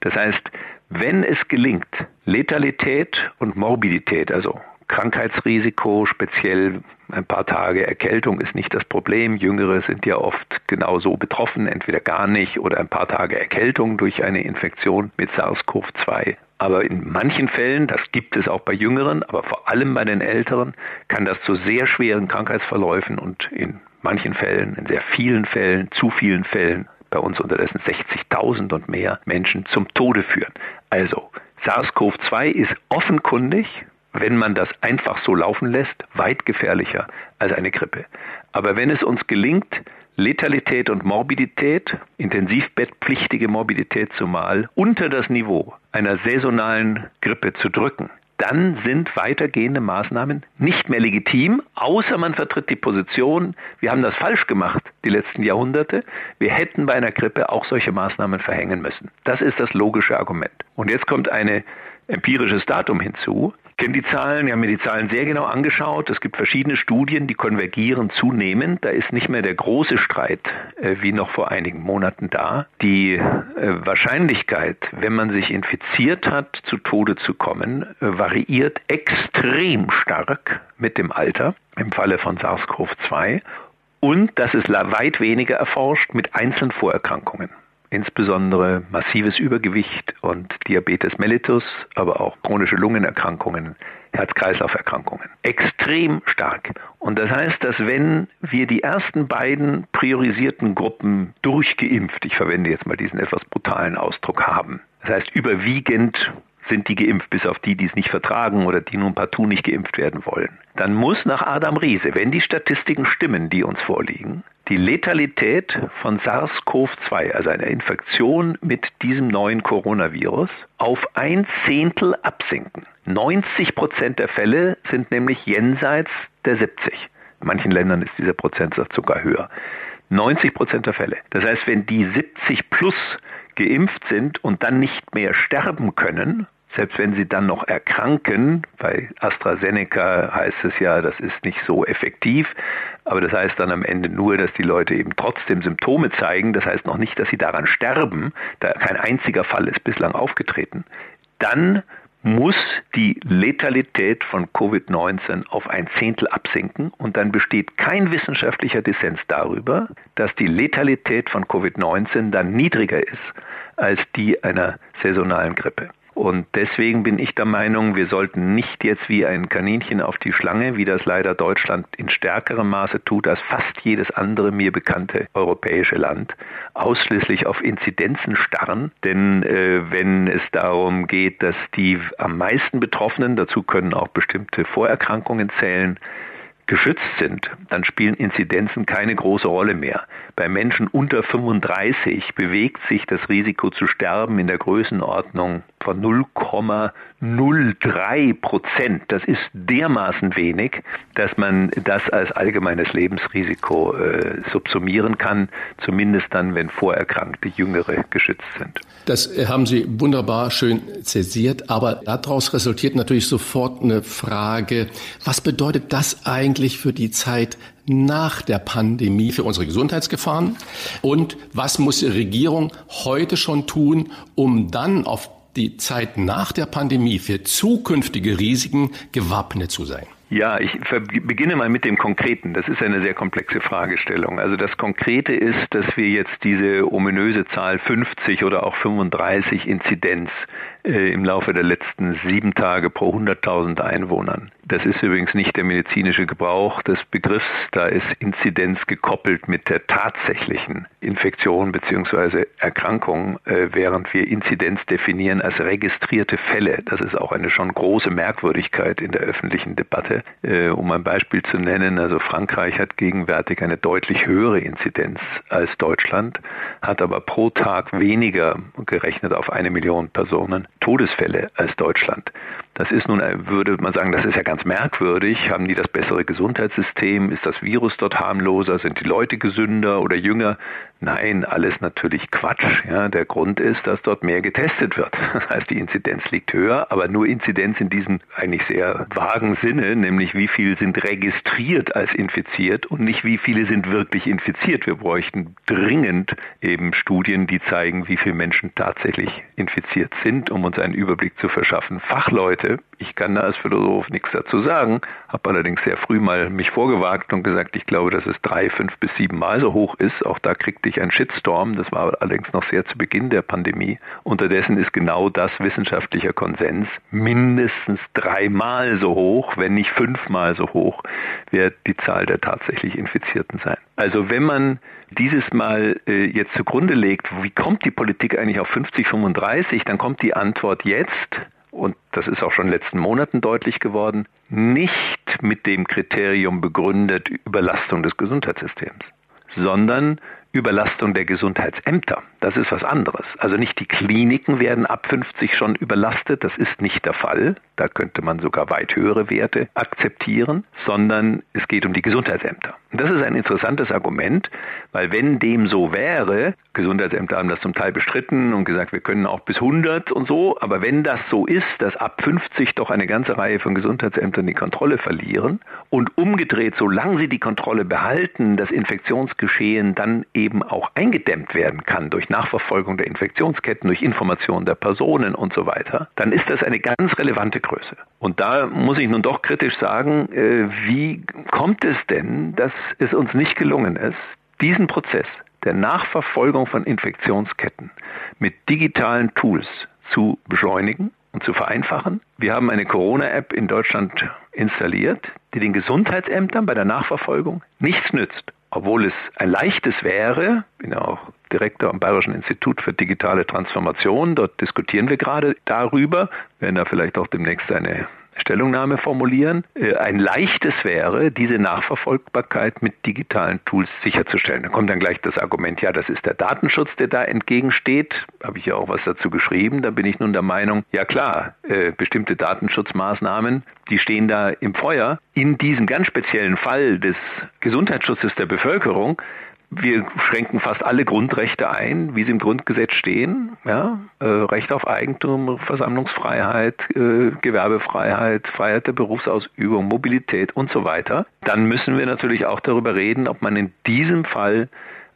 F: Das heißt, wenn es gelingt, Letalität und Morbidität, also Krankheitsrisiko, speziell ein paar Tage Erkältung ist nicht das Problem. Jüngere sind ja oft genauso betroffen, entweder gar nicht oder ein paar Tage Erkältung durch eine Infektion mit SARS-CoV-2. Aber in manchen Fällen, das gibt es auch bei Jüngeren, aber vor allem bei den Älteren, kann das zu sehr schweren Krankheitsverläufen und in manchen Fällen, in sehr vielen Fällen, zu vielen Fällen, bei uns unterdessen 60.000 und mehr Menschen zum Tode führen. Also, SARS-CoV-2 ist offenkundig, wenn man das einfach so laufen lässt, weit gefährlicher als eine Grippe. Aber wenn es uns gelingt, Letalität und Morbidität, intensivbettpflichtige Morbidität zumal, unter das Niveau einer saisonalen Grippe zu drücken, dann sind weitergehende Maßnahmen nicht mehr legitim, außer man vertritt die Position, wir haben das falsch gemacht die letzten Jahrhunderte, wir hätten bei einer Grippe auch solche Maßnahmen verhängen müssen. Das ist das logische Argument. Und jetzt kommt ein empirisches Datum hinzu. Kenne die Zahlen, wir haben mir die Zahlen sehr genau angeschaut. Es gibt verschiedene Studien, die konvergieren zunehmend. Da ist nicht mehr der große Streit äh, wie noch vor einigen Monaten da. Die äh, Wahrscheinlichkeit, wenn man sich infiziert hat, zu Tode zu kommen, äh, variiert extrem stark mit dem Alter im Falle von SARS-CoV-2 und das ist weit weniger erforscht mit einzelnen Vorerkrankungen insbesondere massives Übergewicht und Diabetes mellitus, aber auch chronische Lungenerkrankungen, Herz-Kreislauf-Erkrankungen. Extrem stark. Und das heißt, dass wenn wir die ersten beiden priorisierten Gruppen durchgeimpft, ich verwende jetzt mal diesen etwas brutalen Ausdruck haben, das heißt überwiegend sind die geimpft, bis auf die, die es nicht vertragen oder die nun partout nicht geimpft werden wollen. Dann muss nach Adam Riese, wenn die Statistiken stimmen, die uns vorliegen, die Letalität von SARS-CoV-2, also einer Infektion mit diesem neuen Coronavirus, auf ein Zehntel absinken. 90 Prozent der Fälle sind nämlich jenseits der 70. In manchen Ländern ist dieser Prozentsatz sogar höher. 90 Prozent der Fälle. Das heißt, wenn die 70 plus geimpft sind und dann nicht mehr sterben können, selbst wenn sie dann noch erkranken, bei AstraZeneca heißt es ja, das ist nicht so effektiv, aber das heißt dann am Ende nur, dass die Leute eben trotzdem Symptome zeigen, das heißt noch nicht, dass sie daran sterben, da kein einziger Fall ist bislang aufgetreten, dann muss die Letalität von Covid-19 auf ein Zehntel absinken und dann besteht kein wissenschaftlicher Dissens darüber, dass die Letalität von Covid-19 dann niedriger ist als die einer saisonalen Grippe. Und deswegen bin ich der Meinung, wir sollten nicht jetzt wie ein Kaninchen auf die Schlange, wie das leider Deutschland in stärkerem Maße tut als fast jedes andere mir bekannte europäische Land, ausschließlich auf Inzidenzen starren. Denn äh, wenn es darum geht, dass die am meisten Betroffenen, dazu können auch bestimmte Vorerkrankungen zählen, geschützt sind, dann spielen Inzidenzen keine große Rolle mehr. Bei Menschen unter 35 bewegt sich das Risiko zu sterben in der Größenordnung von 0,03 Prozent. Das ist dermaßen wenig, dass man das als allgemeines Lebensrisiko äh, subsumieren kann, zumindest dann, wenn vorerkrankte Jüngere geschützt sind.
C: Das haben Sie wunderbar schön zäsiert, aber daraus resultiert natürlich sofort eine Frage, was bedeutet das eigentlich für die Zeit nach der Pandemie für unsere Gesundheitsgefahren und was muss die Regierung heute schon tun, um dann auf die Zeit nach der Pandemie für zukünftige Risiken gewappnet zu sein?
F: Ja, ich beginne mal mit dem Konkreten. Das ist eine sehr komplexe Fragestellung. Also das Konkrete ist, dass wir jetzt diese ominöse Zahl 50 oder auch 35 Inzidenz im Laufe der letzten sieben Tage pro 100.000 Einwohnern. Das ist übrigens nicht der medizinische Gebrauch des Begriffs. Da ist Inzidenz gekoppelt mit der tatsächlichen Infektion bzw. Erkrankung, äh, während wir Inzidenz definieren als registrierte Fälle. Das ist auch eine schon große Merkwürdigkeit in der öffentlichen Debatte. Äh, um ein Beispiel zu nennen, also Frankreich hat gegenwärtig eine deutlich höhere Inzidenz als Deutschland, hat aber pro Tag weniger gerechnet auf eine Million Personen Todesfälle als Deutschland. Das ist nun, würde man sagen, das ist ja ganz merkwürdig. Haben die das bessere Gesundheitssystem? Ist das Virus dort harmloser? Sind die Leute gesünder oder jünger? Nein, alles natürlich Quatsch. Ja, der Grund ist, dass dort mehr getestet wird. Das <laughs> heißt, die Inzidenz liegt höher, aber nur Inzidenz in diesem eigentlich sehr vagen Sinne, nämlich wie viele sind registriert als infiziert und nicht wie viele sind wirklich infiziert. Wir bräuchten dringend eben Studien, die zeigen, wie viele Menschen tatsächlich infiziert sind, um uns einen Überblick zu verschaffen. Fachleute, ich kann da als Philosoph nichts dazu sagen, habe allerdings sehr früh mal mich vorgewagt und gesagt, ich glaube, dass es drei, fünf bis sieben Mal so hoch ist. Auch da kriegte ich einen Shitstorm. Das war allerdings noch sehr zu Beginn der Pandemie. Unterdessen ist genau das wissenschaftlicher Konsens. Mindestens dreimal so hoch, wenn nicht fünfmal so hoch, wird die Zahl der tatsächlich Infizierten sein. Also wenn man dieses Mal äh, jetzt zugrunde legt, wie kommt die Politik eigentlich auf 50, 35, dann kommt die Antwort jetzt und das ist auch schon in den letzten Monaten deutlich geworden, nicht mit dem Kriterium begründet Überlastung des Gesundheitssystems, sondern Überlastung der Gesundheitsämter. Das ist was anderes. Also nicht die Kliniken werden ab 50 schon überlastet, das ist nicht der Fall. Da könnte man sogar weit höhere Werte akzeptieren, sondern es geht um die Gesundheitsämter. Und das ist ein interessantes Argument, weil wenn dem so wäre, Gesundheitsämter haben das zum Teil bestritten und gesagt, wir können auch bis 100 und so, aber wenn das so ist, dass ab 50 doch eine ganze Reihe von Gesundheitsämtern die Kontrolle verlieren und umgedreht, solange sie die Kontrolle behalten, das Infektionsgeschehen dann eben auch eingedämmt werden kann durch Nachverfolgung der Infektionsketten, durch Information der Personen und so weiter, dann ist das eine ganz relevante Größe. Und da muss ich nun doch kritisch sagen, äh, wie kommt es denn, dass es uns nicht gelungen ist, diesen Prozess der Nachverfolgung von Infektionsketten mit digitalen Tools zu beschleunigen und zu vereinfachen. Wir haben eine Corona-App in Deutschland installiert, die den Gesundheitsämtern bei der Nachverfolgung nichts nützt obwohl es ein leichtes wäre, bin ja auch Direktor am Bayerischen Institut für digitale Transformation, dort diskutieren wir gerade darüber, werden da vielleicht auch demnächst eine Stellungnahme formulieren, äh, ein leichtes wäre, diese Nachverfolgbarkeit mit digitalen Tools sicherzustellen. Da kommt dann gleich das Argument, ja, das ist der Datenschutz, der da entgegensteht. Habe ich ja auch was dazu geschrieben. Da bin ich nun der Meinung, ja klar, äh, bestimmte Datenschutzmaßnahmen, die stehen da im Feuer. In diesem ganz speziellen Fall des Gesundheitsschutzes der Bevölkerung wir schränken fast alle Grundrechte ein, wie sie im Grundgesetz stehen. Ja? Äh, Recht auf Eigentum, Versammlungsfreiheit, äh, Gewerbefreiheit, Freiheit der Berufsausübung, Mobilität und so weiter. Dann müssen wir natürlich auch darüber reden, ob man in diesem Fall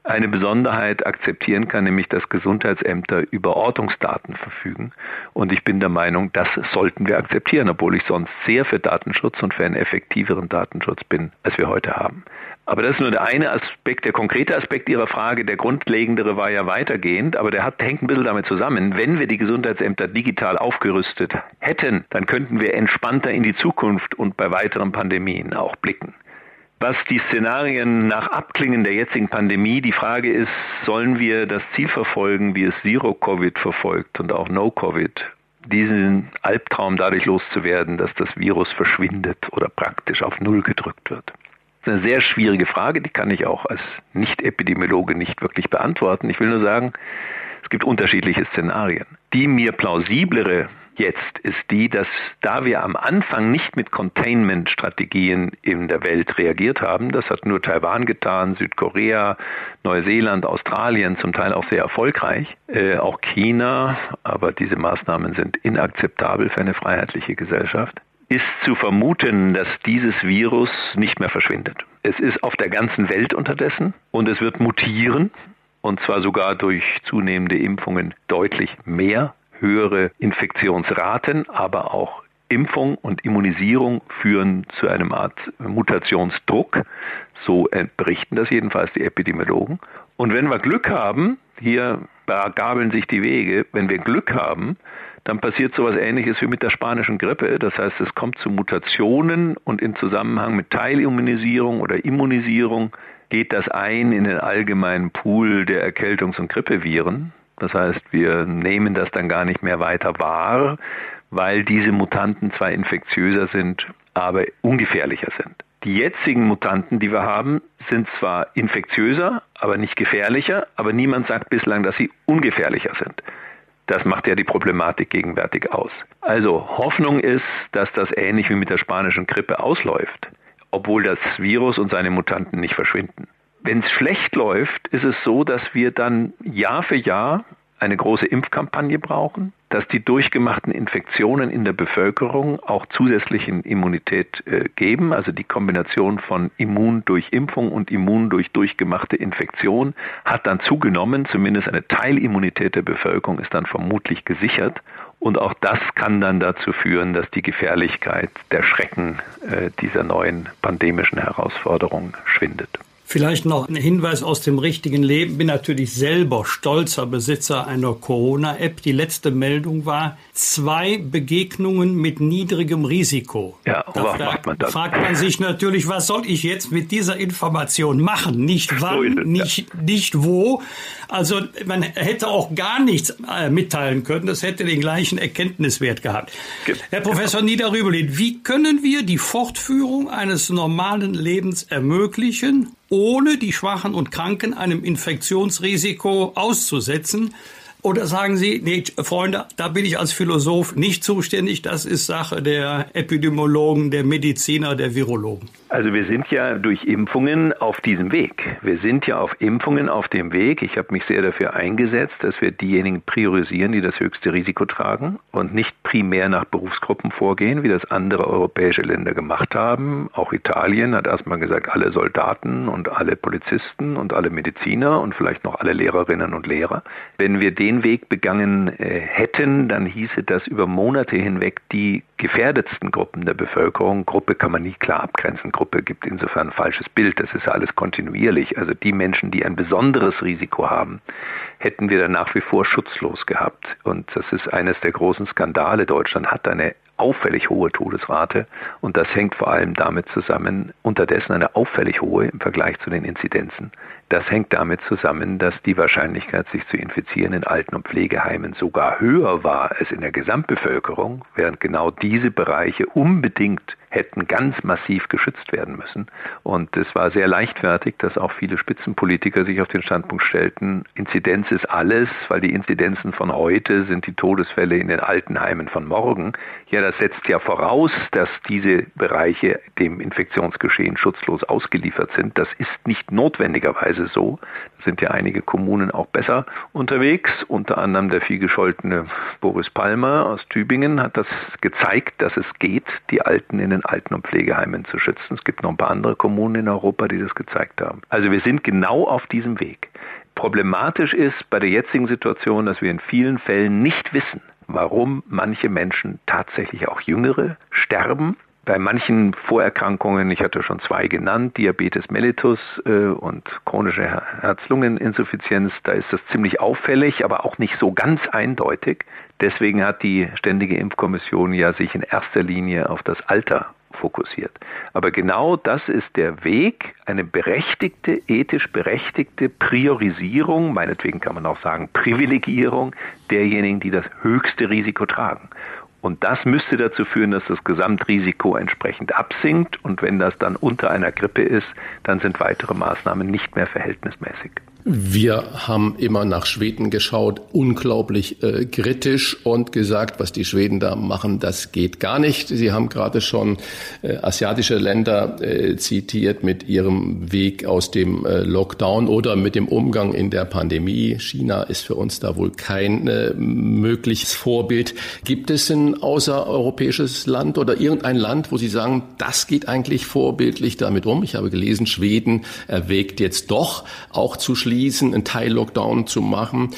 F: eine Besonderheit akzeptieren kann, nämlich dass Gesundheitsämter über Ortungsdaten verfügen. Und ich bin der Meinung, das sollten wir akzeptieren, obwohl ich sonst sehr für Datenschutz und für einen effektiveren Datenschutz bin, als wir heute haben. Aber das ist nur der eine Aspekt, der konkrete Aspekt Ihrer Frage. Der grundlegendere war ja weitergehend, aber der hat, hängt ein bisschen damit zusammen. Wenn wir die Gesundheitsämter digital aufgerüstet hätten, dann könnten wir entspannter in die Zukunft und bei weiteren Pandemien auch blicken. Was die Szenarien nach Abklingen der jetzigen Pandemie, die Frage ist, sollen wir das Ziel verfolgen, wie es Zero-Covid verfolgt und auch No-Covid, diesen Albtraum dadurch loszuwerden, dass das Virus verschwindet oder praktisch auf Null gedrückt wird? Ist eine sehr schwierige Frage, die kann ich auch als Nicht-Epidemiologe nicht wirklich beantworten. Ich will nur sagen, es gibt unterschiedliche Szenarien. Die mir plausiblere jetzt ist die, dass da wir am Anfang nicht mit Containment-Strategien in der Welt reagiert haben, das hat nur Taiwan getan, Südkorea, Neuseeland, Australien, zum Teil auch sehr erfolgreich, äh, auch China, aber diese Maßnahmen sind inakzeptabel für eine freiheitliche Gesellschaft ist zu vermuten, dass dieses Virus nicht mehr verschwindet. Es ist auf der ganzen Welt unterdessen und es wird mutieren und zwar sogar durch zunehmende Impfungen deutlich mehr, höhere Infektionsraten, aber auch Impfung und Immunisierung führen zu einem Art Mutationsdruck. So berichten das jedenfalls die Epidemiologen. Und wenn wir Glück haben, hier gabeln sich die Wege, wenn wir Glück haben, dann passiert sowas ähnliches wie mit der spanischen Grippe. Das heißt, es kommt zu Mutationen und in Zusammenhang mit Teilimmunisierung oder Immunisierung geht das ein in den allgemeinen Pool der Erkältungs- und Grippeviren. Das heißt, wir nehmen das dann gar nicht mehr weiter wahr, weil diese Mutanten zwar infektiöser sind, aber ungefährlicher sind. Die jetzigen Mutanten, die wir haben, sind zwar infektiöser, aber nicht gefährlicher, aber niemand sagt bislang, dass sie ungefährlicher sind. Das macht ja die Problematik gegenwärtig aus. Also Hoffnung ist, dass das ähnlich wie mit der spanischen Grippe ausläuft, obwohl das Virus und seine Mutanten nicht verschwinden. Wenn es schlecht läuft, ist es so, dass wir dann Jahr für Jahr eine große Impfkampagne brauchen, dass die durchgemachten Infektionen in der Bevölkerung auch zusätzlichen Immunität äh, geben. Also die Kombination von Immun durch Impfung und Immun durch durchgemachte Infektion hat dann zugenommen. Zumindest eine Teilimmunität der Bevölkerung ist dann vermutlich gesichert. Und auch das kann dann dazu führen, dass die Gefährlichkeit der Schrecken äh, dieser neuen pandemischen Herausforderung schwindet.
D: Vielleicht noch ein Hinweis aus dem richtigen Leben. Bin natürlich selber stolzer Besitzer einer Corona-App. Die letzte Meldung war zwei Begegnungen mit niedrigem Risiko.
F: Ja, da
D: macht man das? fragt man sich natürlich, was soll ich jetzt mit dieser Information machen? Nicht wann, so nicht, nicht wo. Also man hätte auch gar nichts äh, mitteilen können. Das hätte den gleichen Erkenntniswert gehabt. Ge Herr Professor genau. Niederrübelin, wie können wir die Fortführung eines normalen Lebens ermöglichen? ohne die Schwachen und Kranken einem Infektionsrisiko auszusetzen. Oder sagen Sie, nee, Freunde, da bin ich als Philosoph nicht zuständig, das ist Sache der Epidemiologen, der Mediziner, der Virologen?
F: Also wir sind ja durch Impfungen auf diesem Weg. Wir sind ja auf Impfungen auf dem Weg. Ich habe mich sehr dafür eingesetzt, dass wir diejenigen priorisieren, die das höchste Risiko tragen und nicht primär nach Berufsgruppen vorgehen, wie das andere europäische Länder gemacht haben. Auch Italien hat erstmal gesagt, alle Soldaten und alle Polizisten und alle Mediziner und vielleicht noch alle Lehrerinnen und Lehrer. Wenn wir den Weg begangen äh, hätten, dann hieße das über Monate hinweg die gefährdetsten Gruppen der Bevölkerung, Gruppe kann man nie klar abgrenzen, Gruppe gibt insofern ein falsches Bild, das ist alles kontinuierlich. Also die Menschen, die ein besonderes Risiko haben, hätten wir dann nach wie vor schutzlos gehabt. Und das ist eines der großen Skandale. Deutschland hat eine auffällig hohe Todesrate und das hängt vor allem damit zusammen, unterdessen eine auffällig hohe im Vergleich zu den Inzidenzen. Das hängt damit zusammen, dass die Wahrscheinlichkeit, sich zu infizieren in Alten- und Pflegeheimen sogar höher war als in der Gesamtbevölkerung, während genau diese Bereiche unbedingt hätten ganz massiv geschützt werden müssen. Und es war sehr leichtfertig, dass auch viele Spitzenpolitiker sich auf den Standpunkt stellten, Inzidenz ist alles, weil die Inzidenzen von heute sind die Todesfälle in den Altenheimen von morgen. Ja, das setzt ja voraus, dass diese Bereiche dem Infektionsgeschehen schutzlos ausgeliefert sind. Das ist nicht notwendigerweise so. Da sind ja einige Kommunen auch besser unterwegs. Unter anderem der vielgescholtene Boris Palmer aus Tübingen hat das gezeigt, dass es geht, die Alten in den Alten- und Pflegeheimen zu schützen. Es gibt noch ein paar andere Kommunen in Europa, die das gezeigt haben. Also wir sind genau auf diesem Weg. Problematisch ist bei der jetzigen Situation, dass wir in vielen Fällen nicht wissen, warum manche Menschen, tatsächlich auch Jüngere, sterben. Bei manchen Vorerkrankungen, ich hatte schon zwei genannt, Diabetes mellitus äh, und chronische Herz-Lungen-Insuffizienz, da ist das ziemlich auffällig, aber auch nicht so ganz eindeutig. Deswegen hat die Ständige Impfkommission ja sich in erster Linie auf das Alter fokussiert. Aber genau das ist der Weg, eine berechtigte, ethisch berechtigte Priorisierung, meinetwegen kann man auch sagen Privilegierung derjenigen, die das höchste Risiko tragen. Und das müsste dazu führen, dass das Gesamtrisiko entsprechend absinkt. Und wenn das dann unter einer Grippe ist, dann sind weitere Maßnahmen nicht mehr verhältnismäßig.
C: Wir haben immer nach Schweden geschaut, unglaublich äh, kritisch und gesagt, was die Schweden da machen, das geht gar nicht. Sie haben gerade schon äh, asiatische Länder äh, zitiert mit ihrem Weg aus dem äh, Lockdown oder mit dem Umgang in der Pandemie. China ist für uns da wohl kein äh, mögliches Vorbild. Gibt es ein außereuropäisches Land oder irgendein Land, wo Sie sagen, das geht eigentlich vorbildlich damit um? Ich habe gelesen, Schweden erwägt jetzt doch auch zu schließen schließen, einen Teil-Lockdown zu machen?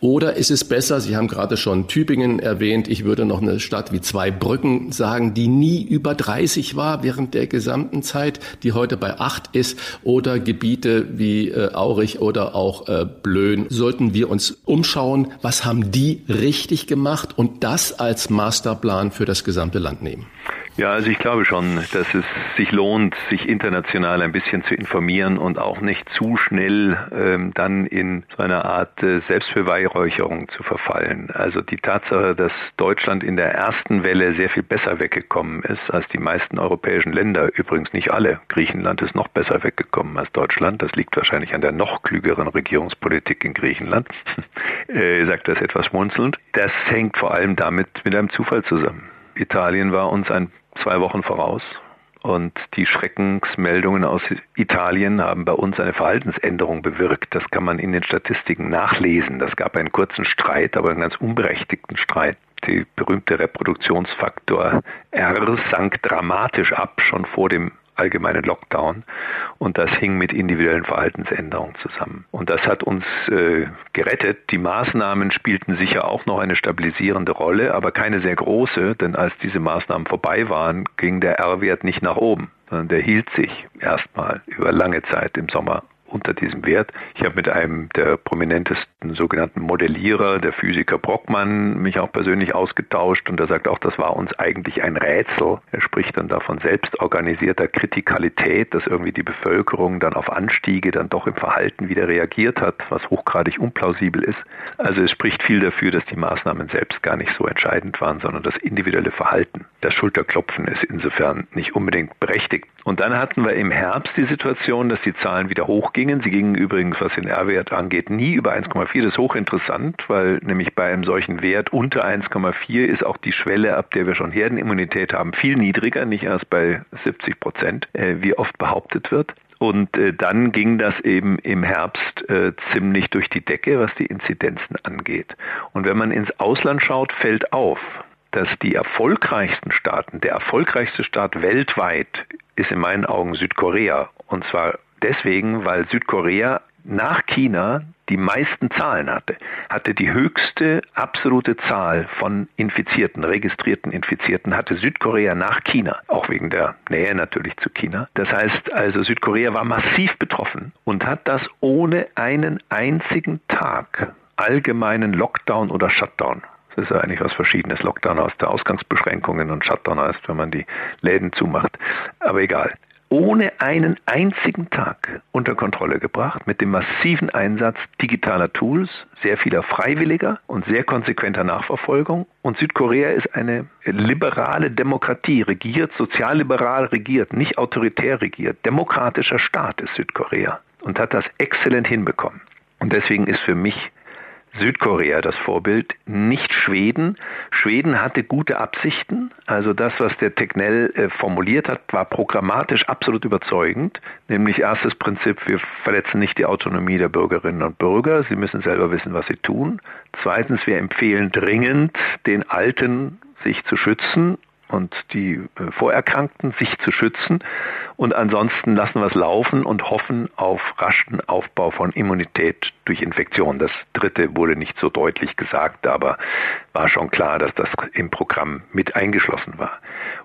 C: Oder ist es besser, Sie haben gerade schon Tübingen erwähnt, ich würde noch eine Stadt wie Zweibrücken sagen, die nie über 30 war während der gesamten Zeit, die heute bei 8 ist, oder Gebiete wie äh, Aurich oder auch äh, Blöen. Sollten wir uns umschauen, was haben die richtig gemacht und das als Masterplan für das gesamte Land nehmen?
F: Ja, also ich glaube schon, dass es sich lohnt, sich international ein bisschen zu informieren und auch nicht zu schnell ähm, dann in so einer Art äh, Selbstbeweihräucherung zu verfallen. Also die Tatsache, dass Deutschland in der ersten Welle sehr viel besser weggekommen ist als die meisten europäischen Länder, übrigens nicht alle. Griechenland ist noch besser weggekommen als Deutschland. Das liegt wahrscheinlich an der noch klügeren Regierungspolitik in Griechenland. <laughs> äh, sagt das etwas schmunzelnd. Das hängt vor allem damit mit einem Zufall zusammen. Italien war uns ein zwei Wochen voraus. Und die Schreckensmeldungen aus Italien haben bei uns eine Verhaltensänderung bewirkt. Das kann man in den Statistiken nachlesen. Das gab einen kurzen Streit, aber einen ganz unberechtigten Streit. Die berühmte Reproduktionsfaktor R sank dramatisch ab, schon vor dem allgemeinen Lockdown. Und das hing mit individuellen Verhaltensänderungen zusammen. Und das hat uns äh, gerettet. Die Maßnahmen spielten sicher auch noch eine stabilisierende Rolle, aber keine sehr große, denn als diese Maßnahmen vorbei waren, ging der R-Wert nicht nach oben, sondern der hielt sich erstmal über lange Zeit im Sommer unter diesem Wert. Ich habe mit einem der prominentesten sogenannten Modellierer, der Physiker Brockmann, mich auch persönlich ausgetauscht und er sagt auch, das war uns eigentlich ein Rätsel. Er spricht dann davon selbstorganisierter Kritikalität, dass irgendwie die Bevölkerung dann auf Anstiege dann doch im Verhalten wieder reagiert hat, was hochgradig unplausibel ist. Also es spricht viel dafür, dass die Maßnahmen selbst gar nicht so entscheidend waren, sondern das individuelle Verhalten. Das Schulterklopfen ist insofern nicht unbedingt berechtigt. Und dann hatten wir im Herbst die Situation, dass die Zahlen wieder hochgingen. Sie gingen übrigens, was den R-Wert angeht, nie über 1,4. Das ist hochinteressant, weil nämlich bei einem solchen Wert unter 1,4 ist auch die Schwelle, ab der wir schon Herdenimmunität haben, viel niedriger, nicht erst bei 70 Prozent, äh, wie oft behauptet wird. Und äh, dann ging das eben im Herbst äh, ziemlich durch die Decke, was die Inzidenzen angeht. Und wenn man ins Ausland schaut, fällt auf, dass die erfolgreichsten Staaten, der erfolgreichste Staat weltweit ist in meinen Augen Südkorea. Und zwar deswegen, weil Südkorea nach China die meisten Zahlen hatte, hatte die höchste absolute Zahl von Infizierten, registrierten Infizierten, hatte Südkorea nach China, auch wegen der Nähe natürlich zu China. Das heißt also, Südkorea war massiv betroffen und hat das ohne einen einzigen Tag allgemeinen Lockdown oder Shutdown das ist ja eigentlich was Verschiedenes. Lockdown aus der Ausgangsbeschränkungen und Shutdown heißt, wenn man die Läden zumacht. Aber egal. Ohne einen einzigen Tag unter Kontrolle gebracht mit dem massiven Einsatz digitaler Tools, sehr vieler Freiwilliger und sehr konsequenter Nachverfolgung. Und Südkorea ist eine liberale Demokratie, regiert, sozialliberal regiert, nicht autoritär regiert. Demokratischer Staat ist Südkorea und hat das exzellent hinbekommen. Und deswegen ist für mich Südkorea das Vorbild, nicht Schweden. Schweden hatte gute Absichten. Also das, was der Tegnell äh, formuliert hat, war programmatisch absolut überzeugend. Nämlich erstes Prinzip, wir verletzen nicht die Autonomie der Bürgerinnen und Bürger. Sie müssen selber wissen, was sie tun. Zweitens, wir empfehlen dringend, den Alten sich zu schützen und die äh, Vorerkrankten sich zu schützen. Und ansonsten lassen wir es laufen und hoffen auf raschen Aufbau von Immunität durch Infektion. Das dritte wurde nicht so deutlich gesagt, aber war schon klar, dass das im Programm mit eingeschlossen war.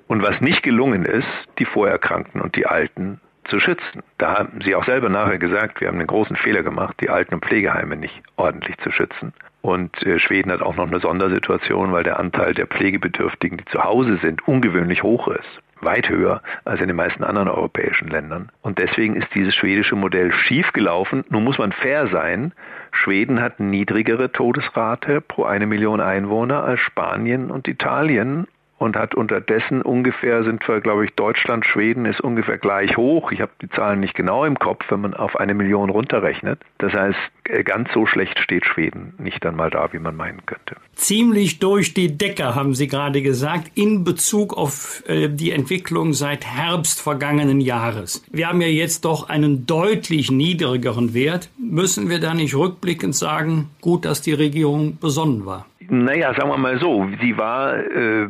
F: Und was nicht gelungen ist, die Vorerkrankten und die Alten zu schützen. Da haben Sie auch selber nachher gesagt, wir haben einen großen Fehler gemacht, die Alten- und Pflegeheime nicht ordentlich zu schützen. Und äh, Schweden hat auch noch eine Sondersituation, weil der Anteil der Pflegebedürftigen, die zu Hause sind, ungewöhnlich hoch ist. Weit höher als in den meisten anderen europäischen Ländern. Und deswegen ist dieses schwedische Modell schiefgelaufen. Nun muss man fair sein. Schweden hat niedrigere Todesrate pro eine Million Einwohner als Spanien und Italien und hat unterdessen ungefähr, sind wir, glaube ich, Deutschland, Schweden ist ungefähr gleich hoch. Ich habe die Zahlen nicht genau im Kopf, wenn man auf eine Million runterrechnet. Das heißt, äh, ganz so schlecht steht Schweden nicht einmal da, wie man meinen könnte.
D: Ziemlich durch die Decke, haben Sie gerade gesagt, in Bezug auf äh, die Entwicklung seit Herbst vergangenen Jahres. Wir haben ja jetzt doch einen deutlich niedrigeren Wert. Müssen wir da nicht rückblickend sagen, gut, dass die Regierung besonnen war?
F: Naja, sagen wir mal so, sie war äh,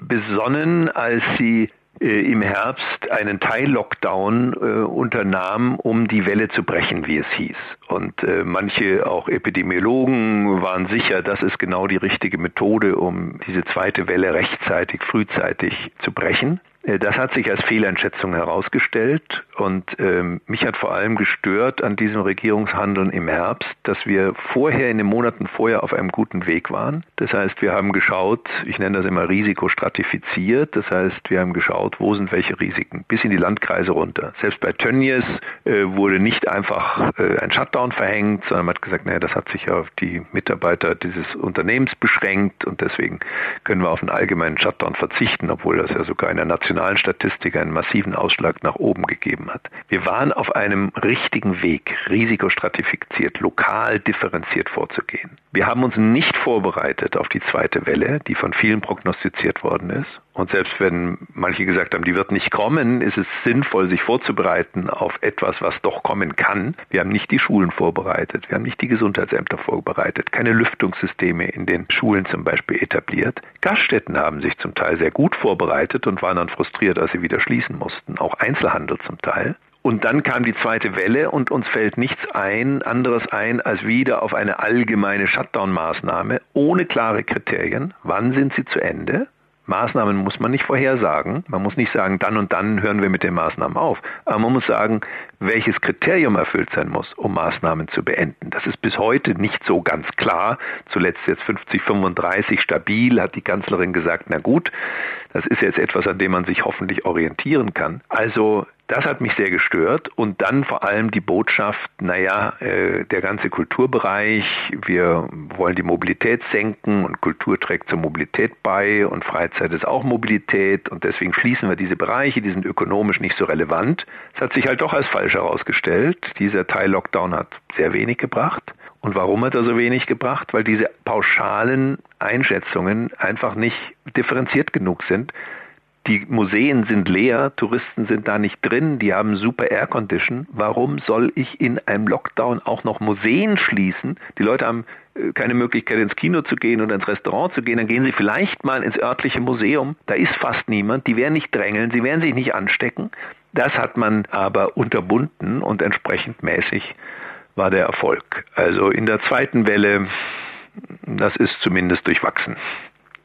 F: besonnen, als sie äh, im Herbst einen Teil-Lockdown äh, unternahm, um die Welle zu brechen, wie es hieß. Und äh, manche, auch Epidemiologen, waren sicher, das ist genau die richtige Methode, um diese zweite Welle rechtzeitig, frühzeitig zu brechen. Äh, das hat sich als Fehleinschätzung herausgestellt und ähm, mich hat vor allem gestört an diesem Regierungshandeln im Herbst, dass wir vorher in den Monaten vorher auf einem guten Weg waren. Das heißt, wir haben geschaut, ich nenne das immer risikostratifiziert, das heißt, wir haben geschaut, wo sind welche Risiken, bis in die Landkreise runter. Selbst bei Tönnies äh, wurde nicht einfach äh, ein Shutdown verhängt, sondern man hat gesagt, naja, das hat sich auf die Mitarbeiter dieses Unternehmens beschränkt und deswegen können wir auf einen allgemeinen Shutdown verzichten, obwohl das ja sogar in der nationalen nationalen Statistik einen massiven Ausschlag nach oben gegeben hat. Wir waren auf einem richtigen Weg, risikostratifiziert, lokal differenziert vorzugehen. Wir haben uns nicht vorbereitet auf die zweite Welle, die von vielen prognostiziert worden ist. Und selbst wenn manche gesagt haben, die wird nicht kommen, ist es sinnvoll, sich vorzubereiten auf etwas, was doch kommen kann. Wir haben nicht die Schulen vorbereitet, wir haben nicht die Gesundheitsämter vorbereitet, keine Lüftungssysteme in den Schulen zum Beispiel etabliert. Gaststätten haben sich zum Teil sehr gut vorbereitet und waren dann frustriert, als sie wieder schließen mussten, auch Einzelhandel zum Teil. Und dann kam die zweite Welle und uns fällt nichts ein, anderes ein, als wieder auf eine allgemeine Shutdown-Maßnahme ohne klare Kriterien. Wann sind sie zu Ende? Maßnahmen muss man nicht vorhersagen. Man muss nicht sagen, dann und dann hören wir mit den Maßnahmen auf. Aber man muss sagen, welches Kriterium erfüllt sein muss, um Maßnahmen zu beenden. Das ist bis heute nicht so ganz klar. Zuletzt jetzt 50, 35 stabil, hat die Kanzlerin gesagt, na gut, das ist jetzt etwas, an dem man sich hoffentlich orientieren kann. Also Das hat mich sehr gestört und dann vor allem die Botschaft, naja, äh, der ganze Kulturbereich, wir wollen die Mobilität senken und Kultur trägt zur Mobilität bei und Freizeit ist auch Mobilität und deswegen schließen wir diese Bereiche, die sind ökonomisch nicht so relevant. Es hat sich halt doch als falsch herausgestellt. Dieser Teil Lockdown hat sehr wenig gebracht. Und warum hat er so wenig gebracht? Weil diese pauschalen Einschätzungen einfach nicht differenziert genug sind. Die Museen sind leer, Touristen sind da nicht drin, die haben super Aircondition. Warum soll ich in einem Lockdown auch noch Museen schließen? Die Leute haben äh, keine Möglichkeit ins Kino zu gehen oder ins Restaurant zu gehen, dann gehen sie vielleicht mal ins örtliche Museum. Da ist fast niemand, die werden nicht drängeln, sie werden sich nicht anstecken. Das hat man aber unterbunden und entsprechend mäßig war der Erfolg. Also in der zweiten Welle, das ist zumindest durchwachsen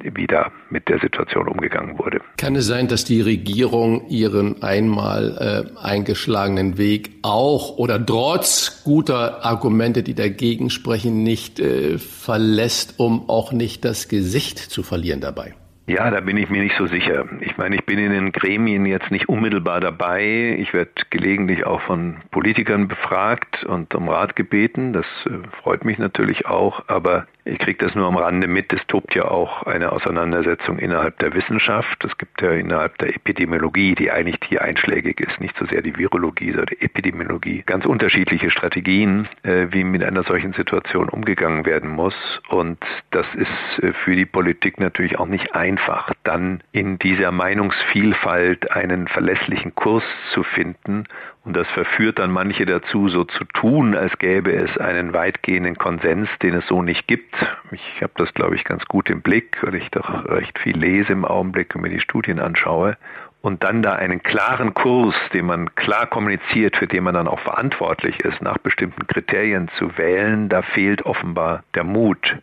F: wieder mit der Situation umgegangen wurde.
C: Kann es sein, dass die Regierung ihren einmal äh, eingeschlagenen Weg auch oder trotz guter Argumente, die dagegen sprechen, nicht äh, verlässt, um auch nicht das Gesicht zu verlieren dabei?
F: Ja, da bin ich mir nicht so sicher. Ich meine, ich bin in den Gremien jetzt nicht unmittelbar dabei. Ich werde gelegentlich auch von Politikern befragt und um Rat gebeten. Das äh, freut mich natürlich auch. Aber ich kriege das nur am Rande mit. Es tobt ja auch eine Auseinandersetzung innerhalb der Wissenschaft. Es gibt ja innerhalb der Epidemiologie, die eigentlich hier einschlägig ist, nicht so sehr die Virologie, sondern die Epidemiologie, ganz unterschiedliche Strategien, äh, wie mit einer solchen Situation umgegangen werden muss. Und das ist äh, für die Politik natürlich auch nicht einfach, dann in dieser Meinungsvielfalt einen verlässlichen Kurs zu finden und das verführt dann manche dazu, so zu tun, als gäbe es einen weitgehenden Konsens, den es so nicht gibt. Ich habe das, glaube ich, ganz gut im Blick, weil ich doch recht viel lese im Augenblick und mir die Studien anschaue. Und dann da einen klaren Kurs, den man klar kommuniziert, für den man dann auch verantwortlich ist, nach bestimmten Kriterien zu wählen, da fehlt offenbar der Mut.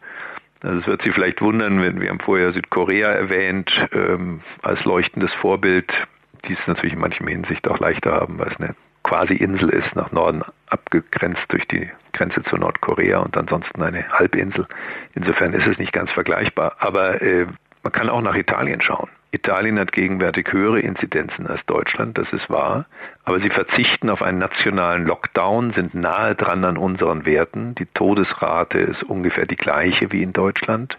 F: Also es wird Sie vielleicht wundern, wenn wir haben vorher Südkorea erwähnt ähm, als leuchtendes Vorbild, die es natürlich in manchen Hinsicht auch leichter haben, weil es eine quasi Insel ist, nach Norden abgegrenzt durch die Grenze zu Nordkorea und ansonsten eine Halbinsel. Insofern ist es nicht ganz vergleichbar. Aber äh, man kann auch nach Italien schauen. Italien hat gegenwärtig höhere Inzidenzen als Deutschland, das ist wahr. Aber sie verzichten auf einen nationalen Lockdown, sind nahe dran an unseren Werten. Die Todesrate ist ungefähr die gleiche wie in Deutschland.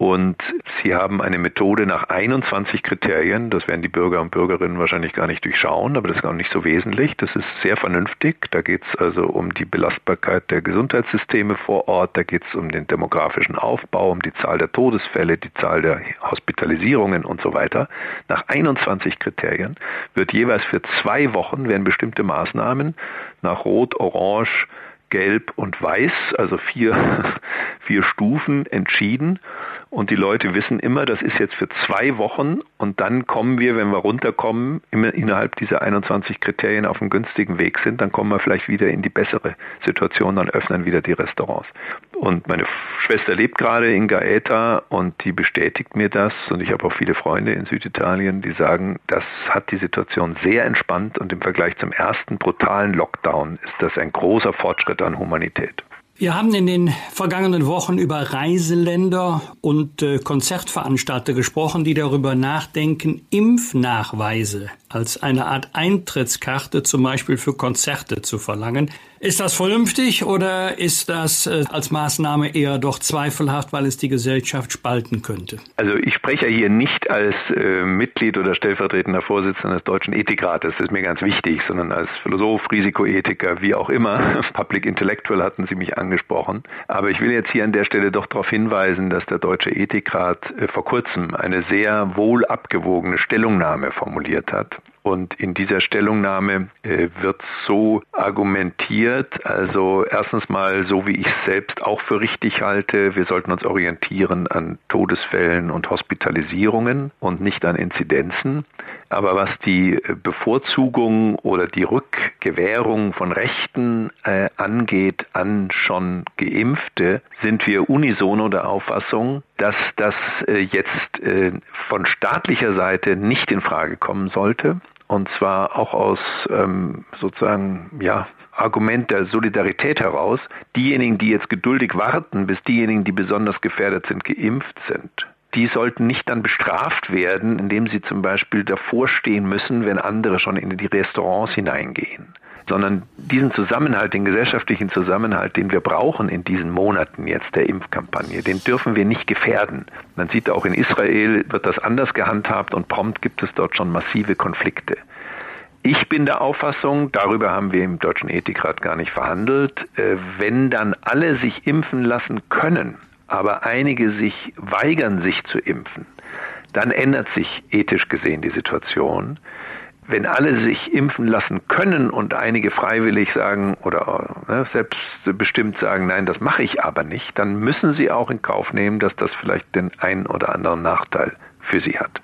F: Und sie haben eine Methode nach 21 Kriterien. Das werden die Bürger und Bürgerinnen wahrscheinlich gar nicht durchschauen, aber das ist auch nicht so wesentlich. Das ist sehr vernünftig. Da geht es also um die Belastbarkeit der Gesundheitssysteme vor Ort. Da geht es um den demografischen Aufbau, um die Zahl der Todesfälle, die Zahl der Hospitalisierungen und so weiter. Nach 21 Kriterien wird jeweils für zwei Wochen werden bestimmte Maßnahmen nach Rot, Orange, Gelb und Weiß, also vier, <laughs> vier Stufen entschieden. Und die Leute wissen immer, das ist jetzt für zwei Wochen und dann kommen wir, wenn wir runterkommen, immer innerhalb dieser 21 Kriterien auf einem günstigen Weg sind, dann kommen wir vielleicht wieder in die bessere Situation, dann öffnen wieder die Restaurants. Und meine Schwester lebt gerade in Gaeta und die bestätigt mir das und ich habe auch viele Freunde in Süditalien, die sagen, das hat die Situation sehr entspannt und im Vergleich zum ersten brutalen Lockdown ist das ein großer Fortschritt an Humanität.
D: Wir haben in den vergangenen Wochen über Reiseländer und äh, Konzertveranstalter gesprochen, die darüber nachdenken, Impfnachweise als eine Art Eintrittskarte zum Beispiel für Konzerte zu verlangen. Ist das vernünftig oder ist das äh, als Maßnahme eher doch zweifelhaft, weil es die Gesellschaft spalten könnte?
F: Also ich spreche hier nicht als äh, Mitglied oder stellvertretender Vorsitzender des Deutschen Ethikrates, das ist mir ganz wichtig, sondern als Philosoph, Risikoethiker, wie auch immer. <laughs> Public Intellectual hatten Sie mich angesprochen. Aber ich will jetzt hier an der Stelle doch darauf hinweisen, dass der Deutsche Ethikrat äh, vor kurzem eine sehr wohl abgewogene Stellungnahme formuliert hat und in dieser Stellungnahme äh, wird so argumentiert, also erstens mal so wie ich es selbst auch für richtig halte, wir sollten uns orientieren an Todesfällen und Hospitalisierungen und nicht an Inzidenzen. Aber was die äh, Bevorzugung oder die Rückgewährung von Rechten äh, angeht an schon Geimpfte, sind wir unisono der Auffassung, dass das äh, jetzt äh, von staatlicher Seite nicht in Frage kommen sollte. Und zwar auch aus ähm, sozusagen ja, Argument der Solidarität heraus. Diejenigen, die jetzt geduldig warten, bis diejenigen, die besonders gefährdet sind, geimpft sind, die sollten nicht dann bestraft werden, indem sie zum Beispiel davor stehen müssen, wenn andere schon in die Restaurants hineingehen sondern diesen Zusammenhalt, den gesellschaftlichen Zusammenhalt, den wir brauchen in diesen Monaten jetzt der Impfkampagne, den dürfen wir nicht gefährden. Man sieht auch in Israel wird das anders gehandhabt und prompt gibt es dort schon massive Konflikte. Ich bin der Auffassung, darüber haben wir im Deutschen Ethikrat gar nicht verhandelt, äh, wenn dann alle sich impfen lassen können, aber einige sich weigern, sich zu impfen, dann ändert sich ethisch gesehen die Situation wenn alle sich impfen lassen können und einige freiwillig sagen oder ne, selbstbestimmt sagen, nein, das mache ich aber nicht, dann müssen sie auch in Kauf nehmen, dass das vielleicht den einen oder anderen Nachteil für sie hat.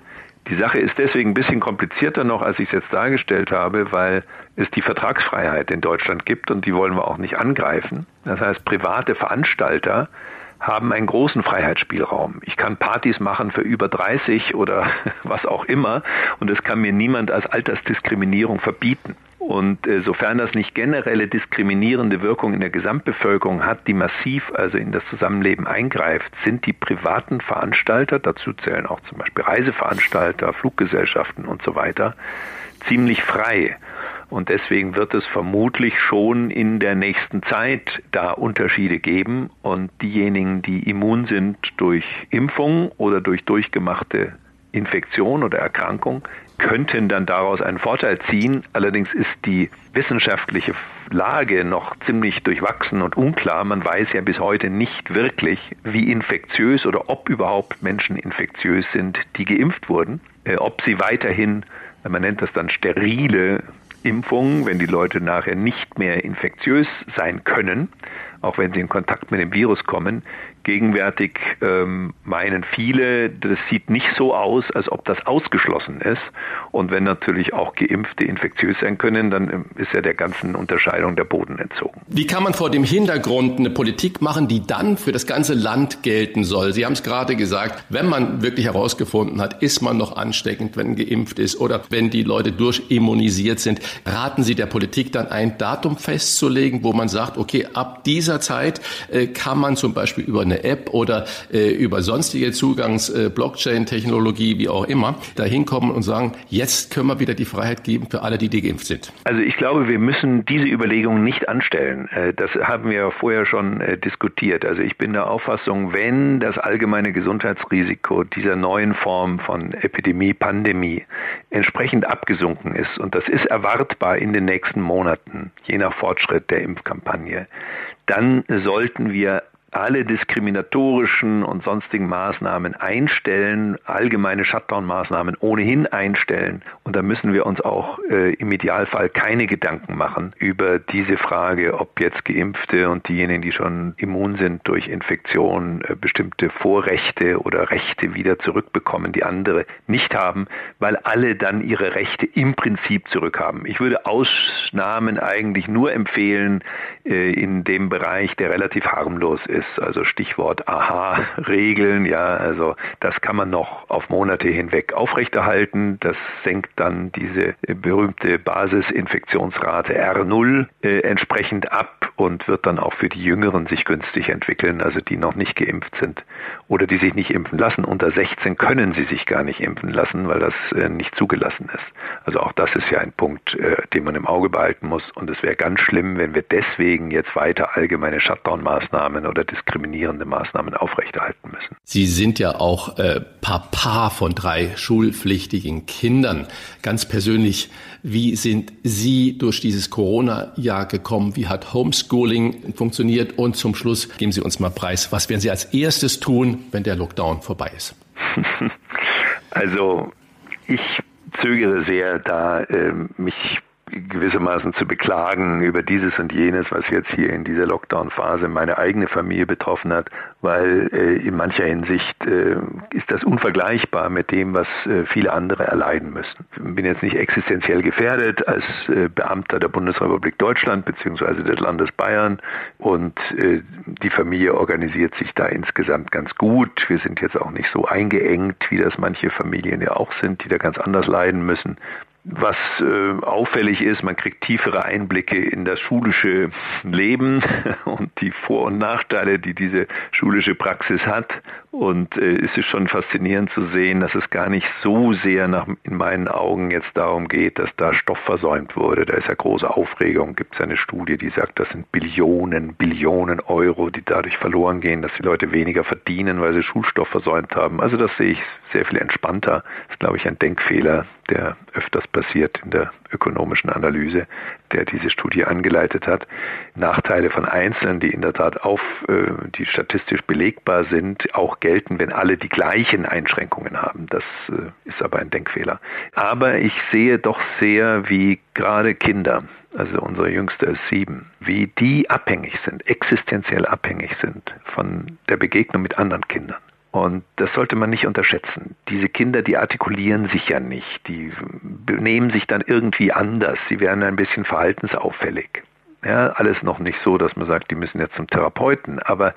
F: Die Sache ist deswegen ein bisschen komplizierter noch, als ich es jetzt dargestellt habe, weil es die Vertragsfreiheit in Deutschland gibt und die wollen wir auch nicht angreifen. Das heißt, private Veranstalter haben einen großen Freiheitsspielraum. Ich kann Partys machen für über 30 oder <laughs> was auch immer und es kann mir niemand als Altersdiskriminierung verbieten. Und äh, sofern das nicht generelle diskriminierende Wirkung in der Gesamtbevölkerung hat, die massiv also in das Zusammenleben eingreift, sind die privaten Veranstalter, dazu zählen auch zum Beispiel Reiseveranstalter, Fluggesellschaften und so weiter, ziemlich frei. Und deswegen wird es vermutlich schon in der nächsten Zeit da Unterschiede geben. Und diejenigen, die immun sind durch Impfung oder durch durchgemachte Infektion oder Erkrankung, könnten dann daraus einen Vorteil ziehen. Allerdings ist die wissenschaftliche Lage noch ziemlich durchwachsen und unklar. Man weiß ja bis heute nicht wirklich, wie infektiös oder ob überhaupt Menschen infektiös sind, die geimpft wurden. Äh, ob sie weiterhin, man nennt das dann sterile Impfungen, wenn die Leute nachher nicht mehr infektiös sein können, auch wenn sie in Kontakt mit dem Virus kommen, Gegenwärtig ähm, meinen viele, das sieht nicht so aus, als ob das ausgeschlossen ist. Und wenn natürlich auch Geimpfte infektiös sein können, dann ähm, ist ja der ganzen Unterscheidung der Boden entzogen.
C: Wie kann man vor dem Hintergrund eine Politik machen, die dann für das ganze Land gelten soll? Sie haben es gerade gesagt, wenn man wirklich herausgefunden hat, ist man noch ansteckend, wenn geimpft ist oder wenn die Leute durchimmunisiert sind, raten Sie der Politik dann ein Datum festzulegen, wo man sagt, okay, ab dieser Zeit äh, kann man zum Beispiel über eine App oder äh, über sonstige Zugangs äh, wie auch immer, da hinkommen und sagen, jetzt können wir wieder die Freiheit geben für alle, die, die geimpft sind?
F: Also ich glaube, wir müssen diese Überlegungen nicht anstellen. Äh, das haben wir vorher schon äh, diskutiert. Also ich bin der Auffassung, wenn das allgemeine Gesundheitsrisiko dieser neuen Form von Epidemie, Pandemie entsprechend abgesunken ist, und das ist erwartbar in den nächsten Monaten, je nach Fortschritt der Impfkampagne, dann sollten wir alle diskriminatorischen und sonstigen Maßnahmen einstellen, allgemeine Shutdown-Maßnahmen ohnehin einstellen. Und da müssen wir uns auch äh, im Idealfall keine Gedanken machen über diese Frage, ob jetzt Geimpfte und diejenigen, die schon immun sind durch Infektion, äh, bestimmte Vorrechte oder Rechte wieder zurückbekommen, die andere nicht haben, weil alle dann ihre Rechte im Prinzip zurückhaben. Ich würde Ausnahmen eigentlich nur empfehlen äh, in dem Bereich, der relativ harmlos ist ist, also Stichwort Aha-Regeln, ja, also das kann man noch auf Monate hinweg aufrechterhalten. Das senkt dann diese berühmte Basisinfektionsrate R0 äh, entsprechend ab und wird dann auch für die Jüngeren sich günstig entwickeln, also die noch nicht geimpft sind oder die sich nicht impfen lassen. Unter 16 können sie sich gar nicht impfen lassen, weil das äh, nicht zugelassen ist. Also auch das ist ja ein Punkt, äh, den man im Auge behalten muss. Und es wäre ganz schlimm, wenn wir deswegen jetzt weiter allgemeine Shutdown-Maßnahmen oder diskriminierende Maßnahmen aufrechterhalten müssen.
C: Sie sind ja auch äh, Papa von drei schulpflichtigen Kindern. Ganz persönlich, wie sind Sie durch dieses Corona-Jahr gekommen? Wie hat Homeschooling funktioniert? Und zum Schluss geben Sie uns mal preis. Was werden Sie als erstes tun, wenn der Lockdown vorbei ist? <laughs>
F: Also ich zögere sehr, da äh, mich gewissermaßen zu beklagen über dieses und jenes, was jetzt hier in dieser Lockdown-Phase meine eigene Familie betroffen hat, weil äh, in mancher Hinsicht äh, ist das unvergleichbar mit dem, was äh, viele andere erleiden müssen. Ich bin jetzt nicht existenziell gefährdet als äh, Beamter der Bundesrepublik Deutschland beziehungsweise des Landes Bayern und äh, die Familie organisiert sich da insgesamt ganz gut. Wir sind jetzt auch nicht so eingeengt, wie das manche Familien ja auch sind, die da ganz anders leiden müssen. Was äh, auffällig ist, man kriegt tiefere Einblicke in das schulische Leben <laughs> und die Vor- und Nachteile, die diese schulische Praxis hat. Und äh, es ist schon faszinierend zu sehen, dass es gar nicht so sehr nach, in meinen Augen jetzt darum geht, dass da Stoff versäumt wurde. Da ist ja große Aufregung. Gibt es eine Studie, die sagt, das sind Billionen, Billionen Euro, die dadurch verloren gehen, dass die Leute weniger verdienen, weil sie Schulstoff versäumt haben. Also das sehe ich sehr viel entspannter. Das ist, glaube ich, ein Denkfehler, der öfters passiert in der ökonomischen Analyse, der diese Studie angeleitet hat. Nachteile von Einzelnen, die in der Tat auf, äh, die statistisch belegbar sind, auch gelten, wenn alle die gleichen Einschränkungen haben. Das äh, ist aber ein Denkfehler. Aber ich sehe doch sehr, wie gerade Kinder, also unsere Jüngste ist sieben, wie die abhängig sind, existenziell abhängig sind von der Begegnung mit anderen Kindern. Und das sollte man nicht unterschätzen. Diese Kinder, die artikulieren sich ja nicht, die benehmen sich dann irgendwie anders, sie werden ein bisschen verhaltensauffällig. Ja, alles noch nicht so, dass man sagt, die müssen jetzt zum Therapeuten, aber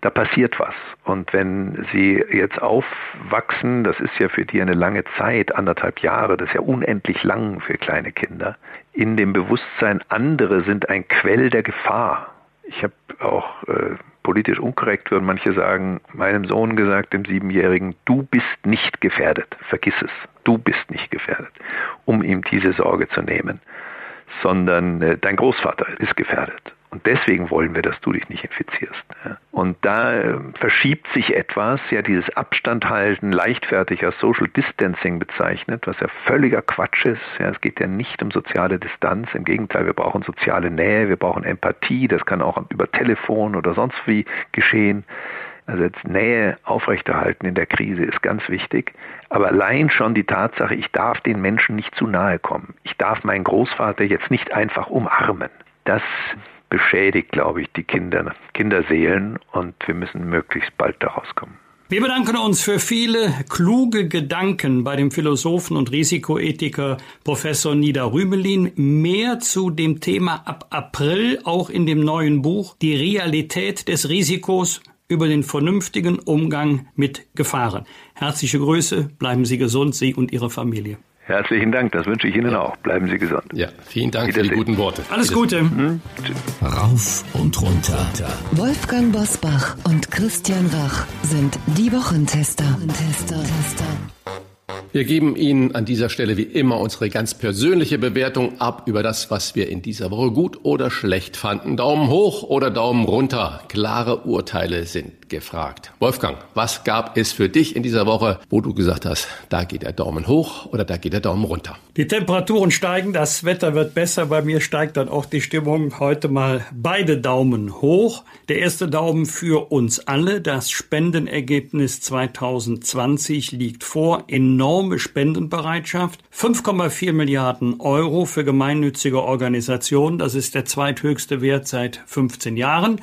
F: da passiert was. Und wenn sie jetzt aufwachsen, das ist ja für die eine lange Zeit, anderthalb Jahre, das ist ja unendlich lang für kleine Kinder, in dem Bewusstsein, andere sind ein Quell der Gefahr. Ich habe auch äh, politisch unkorrekt, würden manche sagen, meinem Sohn gesagt, dem Siebenjährigen, du bist nicht gefährdet, vergiss es, du bist nicht gefährdet, um ihm diese Sorge zu nehmen, sondern äh, dein Großvater ist gefährdet. Und deswegen wollen wir, dass du dich nicht infizierst. Und da äh, verschiebt sich etwas, ja dieses Abstand halten, leichtfertig als Social Distancing bezeichnet, was ja völliger Quatsch ist. Ja, es geht ja nicht um soziale Distanz. Im Gegenteil, wir brauchen soziale Nähe, wir brauchen Empathie. Das kann auch über Telefon oder sonst wie geschehen. Also jetzt Nähe aufrechterhalten in der Krise ist ganz wichtig. Aber allein schon die Tatsache, ich darf den Menschen nicht zu nahe kommen. Ich darf meinen Großvater jetzt nicht einfach umarmen. Das beschädigt, glaube ich, die Kinder, Kinderseelen und wir müssen möglichst bald da rauskommen.
D: Wir bedanken uns für viele kluge Gedanken bei dem Philosophen und Risikoethiker Professor Nida Rümelin. Mehr zu dem Thema ab April auch in dem neuen Buch Die Realität des Risikos über den vernünftigen Umgang mit Gefahren. Herzliche Grüße, bleiben Sie gesund, Sie und Ihre Familie.
F: Herzlichen Dank, das wünsche ich Ihnen ja. auch. Bleiben Sie gesund.
C: Ja, vielen Dank für die guten Worte.
D: Alles Gute. Hm?
A: Rauf und runter.
B: Wolfgang Bosbach und Christian Rach sind die Wochentester. Wochentester.
C: Wir geben Ihnen an dieser Stelle wie immer unsere ganz persönliche Bewertung ab über das, was wir in dieser Woche gut oder schlecht fanden. Daumen hoch oder Daumen runter. Klare Urteile sind gefragt. Wolfgang, was gab es für dich in dieser Woche, wo du gesagt hast, da geht der Daumen hoch oder da geht der Daumen runter?
D: Die Temperaturen steigen, das Wetter wird besser. Bei mir steigt dann auch die Stimmung. Heute mal beide Daumen hoch. Der erste Daumen für uns alle. Das Spendenergebnis 2020 liegt vor. Enorme Spendenbereitschaft. 5,4 Milliarden Euro für gemeinnützige Organisationen. Das ist der zweithöchste Wert seit 15 Jahren.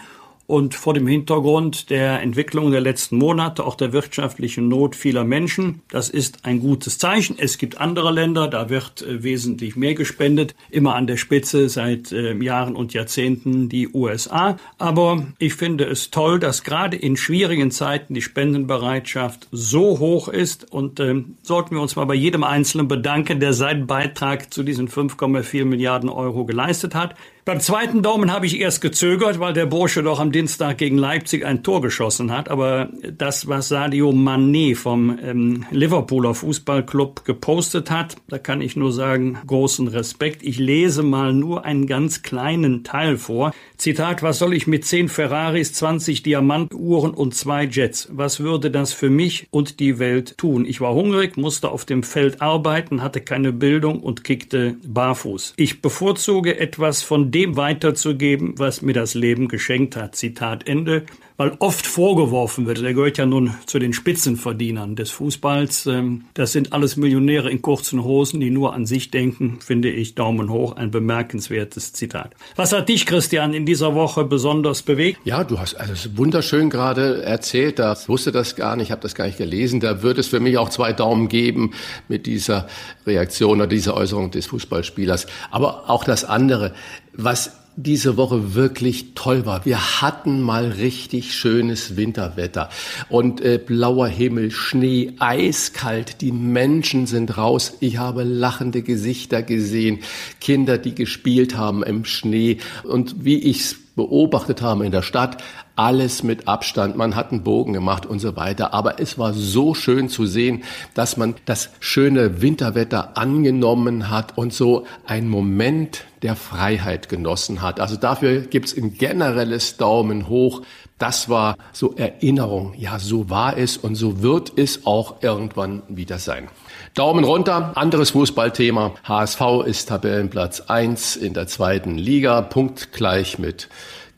D: Und vor dem Hintergrund der Entwicklung der letzten Monate, auch der wirtschaftlichen Not vieler Menschen, das ist ein gutes Zeichen. Es gibt andere Länder, da wird äh, wesentlich mehr gespendet. Immer an der Spitze seit äh, Jahren und Jahrzehnten die USA. Aber ich finde es toll, dass gerade in schwierigen Zeiten die Spendenbereitschaft so hoch ist. Und äh, sollten wir uns mal bei jedem Einzelnen bedanken, der seinen Beitrag zu diesen 5,4 Milliarden Euro geleistet hat. Beim zweiten Daumen habe ich erst gezögert, weil der Bursche doch am Dienstag gegen Leipzig ein Tor geschossen hat. Aber das, was Sadio Mané vom ähm, Liverpooler Fußballclub gepostet hat, da kann ich nur sagen, großen Respekt. Ich lese mal nur einen ganz kleinen Teil vor. Zitat, was soll ich mit zehn Ferraris, 20 Diamantuhren und zwei Jets? Was würde das für mich und die Welt tun? Ich war hungrig, musste auf dem Feld arbeiten, hatte keine Bildung und kickte barfuß. Ich bevorzuge etwas von dem weiterzugeben, was mir das Leben geschenkt hat. Zitat Ende weil oft vorgeworfen wird, er gehört ja nun zu den Spitzenverdienern des Fußballs. Ähm, das sind alles Millionäre in kurzen Hosen, die nur an sich denken, finde ich Daumen hoch, ein bemerkenswertes Zitat. Was hat dich, Christian, in dieser Woche besonders bewegt?
C: Ja, du hast alles wunderschön gerade erzählt, da wusste das gar nicht, habe das gar nicht gelesen. Da würde es für mich auch zwei Daumen geben mit dieser Reaktion oder dieser Äußerung des Fußballspielers. Aber auch das andere, was diese Woche wirklich toll war. Wir hatten mal richtig schönes Winterwetter und äh, blauer Himmel, Schnee, eiskalt. Die Menschen sind raus. Ich habe lachende Gesichter gesehen, Kinder, die gespielt haben im Schnee und wie ich's beobachtet haben in der Stadt, alles mit Abstand, man hat einen Bogen gemacht und so weiter. Aber es war so schön zu sehen, dass man das schöne Winterwetter angenommen hat und so ein Moment der Freiheit genossen hat. Also dafür gibt's ein generelles Daumen hoch. Das war so Erinnerung. Ja, so war es und so wird es auch irgendwann wieder sein. Daumen runter. Anderes Fußballthema. HSV ist Tabellenplatz eins in der zweiten Liga, punktgleich mit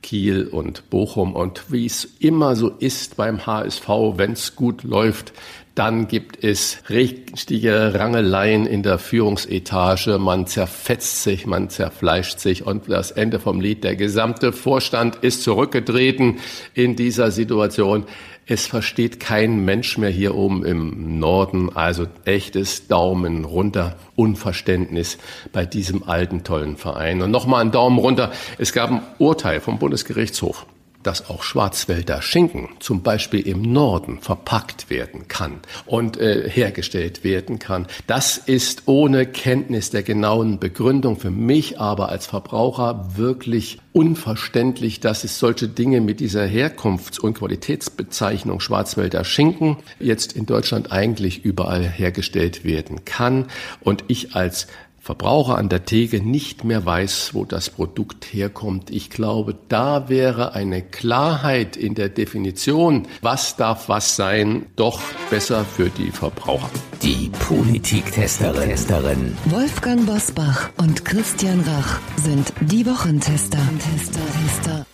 C: Kiel und Bochum. Und wie es immer so ist beim HSV, wenn es gut läuft, dann gibt es richtige Rangeleien in der Führungsetage. Man zerfetzt sich, man zerfleischt sich und das Ende vom Lied. Der gesamte Vorstand ist zurückgetreten in dieser Situation. Es versteht kein Mensch mehr hier oben im Norden. Also echtes Daumen runter, Unverständnis bei diesem alten tollen Verein. Und nochmal ein Daumen runter. Es gab ein Urteil vom Bundesgerichtshof dass auch Schwarzwälder Schinken zum Beispiel im Norden verpackt werden kann und äh, hergestellt werden kann. Das ist ohne Kenntnis der genauen Begründung für mich aber als Verbraucher wirklich unverständlich, dass es solche Dinge mit dieser Herkunfts- und Qualitätsbezeichnung Schwarzwälder Schinken jetzt in Deutschland eigentlich überall hergestellt werden kann. Und ich als Verbraucher an der Theke nicht mehr weiß, wo das Produkt herkommt. Ich glaube, da wäre eine Klarheit in der Definition, was darf was sein, doch besser für die Verbraucher.
A: Die Politiktesterin.
B: Wolfgang Bosbach und Christian Rach sind die Wochentester. Tester, Tester.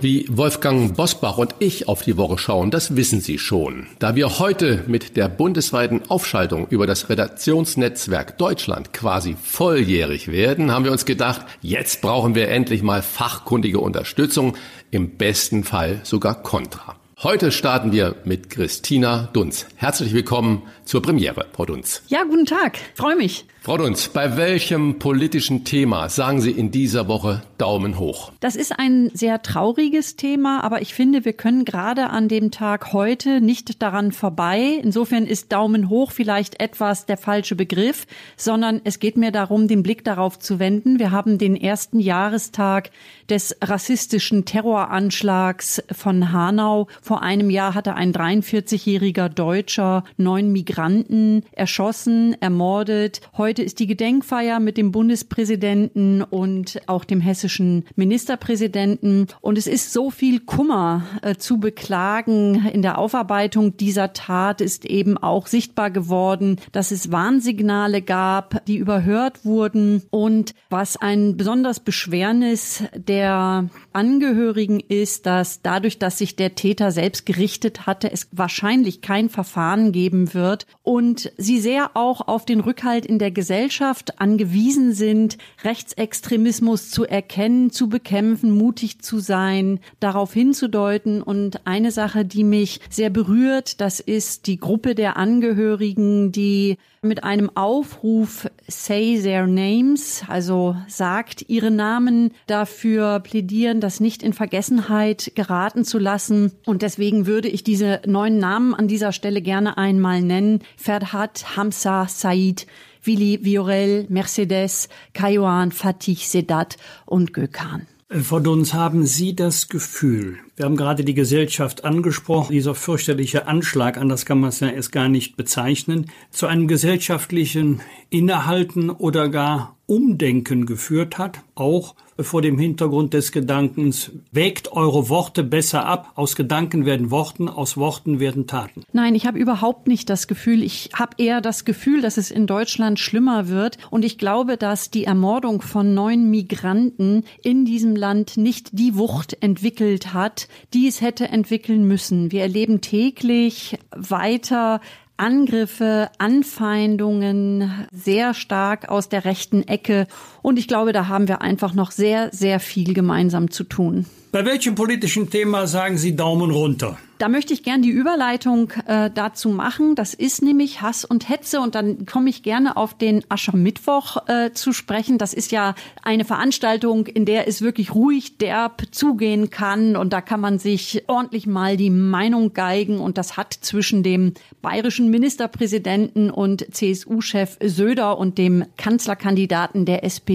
C: Wie Wolfgang Bosbach und ich auf die Woche schauen, das wissen Sie schon. Da wir heute mit der bundesweiten Aufschaltung über das Redaktionsnetzwerk Deutschland quasi volljährig werden, haben wir uns gedacht, jetzt brauchen wir endlich mal fachkundige Unterstützung, im besten Fall sogar Kontra. Heute starten wir mit Christina Dunz. Herzlich willkommen zur Premiere, Frau Dunz.
G: Ja, guten Tag. Freue mich.
C: Frau Dunz, bei welchem politischen Thema sagen Sie in dieser Woche Daumen hoch?
G: Das ist ein sehr trauriges Thema, aber ich finde, wir können gerade an dem Tag heute nicht daran vorbei. Insofern ist Daumen hoch vielleicht etwas der falsche Begriff, sondern es geht mir darum, den Blick darauf zu wenden. Wir haben den ersten Jahrestag des rassistischen Terroranschlags von Hanau. Vor einem Jahr hatte ein 43-jähriger Deutscher neun Migranten erschossen, ermordet. Heute Heute ist die Gedenkfeier mit dem Bundespräsidenten und auch dem hessischen Ministerpräsidenten. Und es ist so viel Kummer äh, zu beklagen. In der Aufarbeitung dieser Tat ist eben auch sichtbar geworden, dass es Warnsignale gab, die überhört wurden. Und was ein besonders Beschwernis der Angehörigen ist, dass dadurch, dass sich der Täter selbst gerichtet hatte, es wahrscheinlich kein Verfahren geben wird und sie sehr auch auf den Rückhalt in der Gesellschaft angewiesen sind, Rechtsextremismus zu erkennen, zu bekämpfen, mutig zu sein, darauf hinzudeuten. Und eine Sache, die mich sehr berührt, das ist die Gruppe der Angehörigen, die mit einem Aufruf Say Their Names, also sagt ihre Namen, dafür plädieren, das nicht in Vergessenheit geraten zu lassen. Und deswegen würde ich diese neuen Namen an dieser Stelle gerne einmal nennen. Ferhat Hamza Said, Willi Viorel, Mercedes, Kaiwan, Fatih Sedat und Gökhan.
D: Frau Dunz, haben Sie das Gefühl, wir haben gerade die Gesellschaft angesprochen, dieser fürchterliche Anschlag, anders kann man es ja erst gar nicht bezeichnen, zu einem gesellschaftlichen Innehalten oder gar Umdenken geführt hat, auch vor dem Hintergrund des Gedankens, wägt eure Worte besser ab, aus Gedanken werden Worten, aus Worten werden Taten.
G: Nein, ich habe überhaupt nicht das Gefühl, ich habe eher das Gefühl, dass es in Deutschland schlimmer wird und ich glaube, dass die Ermordung von neun Migranten in diesem Land nicht die Wucht entwickelt hat, die es hätte entwickeln müssen. Wir erleben täglich weiter Angriffe, Anfeindungen sehr stark aus der rechten Ecke. Und ich glaube, da haben wir einfach noch sehr, sehr viel gemeinsam zu tun.
D: Bei welchem politischen Thema sagen Sie Daumen runter?
G: Da möchte ich gern die Überleitung äh, dazu machen. Das ist nämlich Hass und Hetze und dann komme ich gerne auf den Aschermittwoch äh, zu sprechen. Das ist ja eine Veranstaltung, in der es wirklich ruhig derb zugehen kann und da kann man sich ordentlich mal die Meinung geigen und das hat zwischen dem bayerischen Ministerpräsidenten und CSU-Chef Söder und dem Kanzlerkandidaten der SPD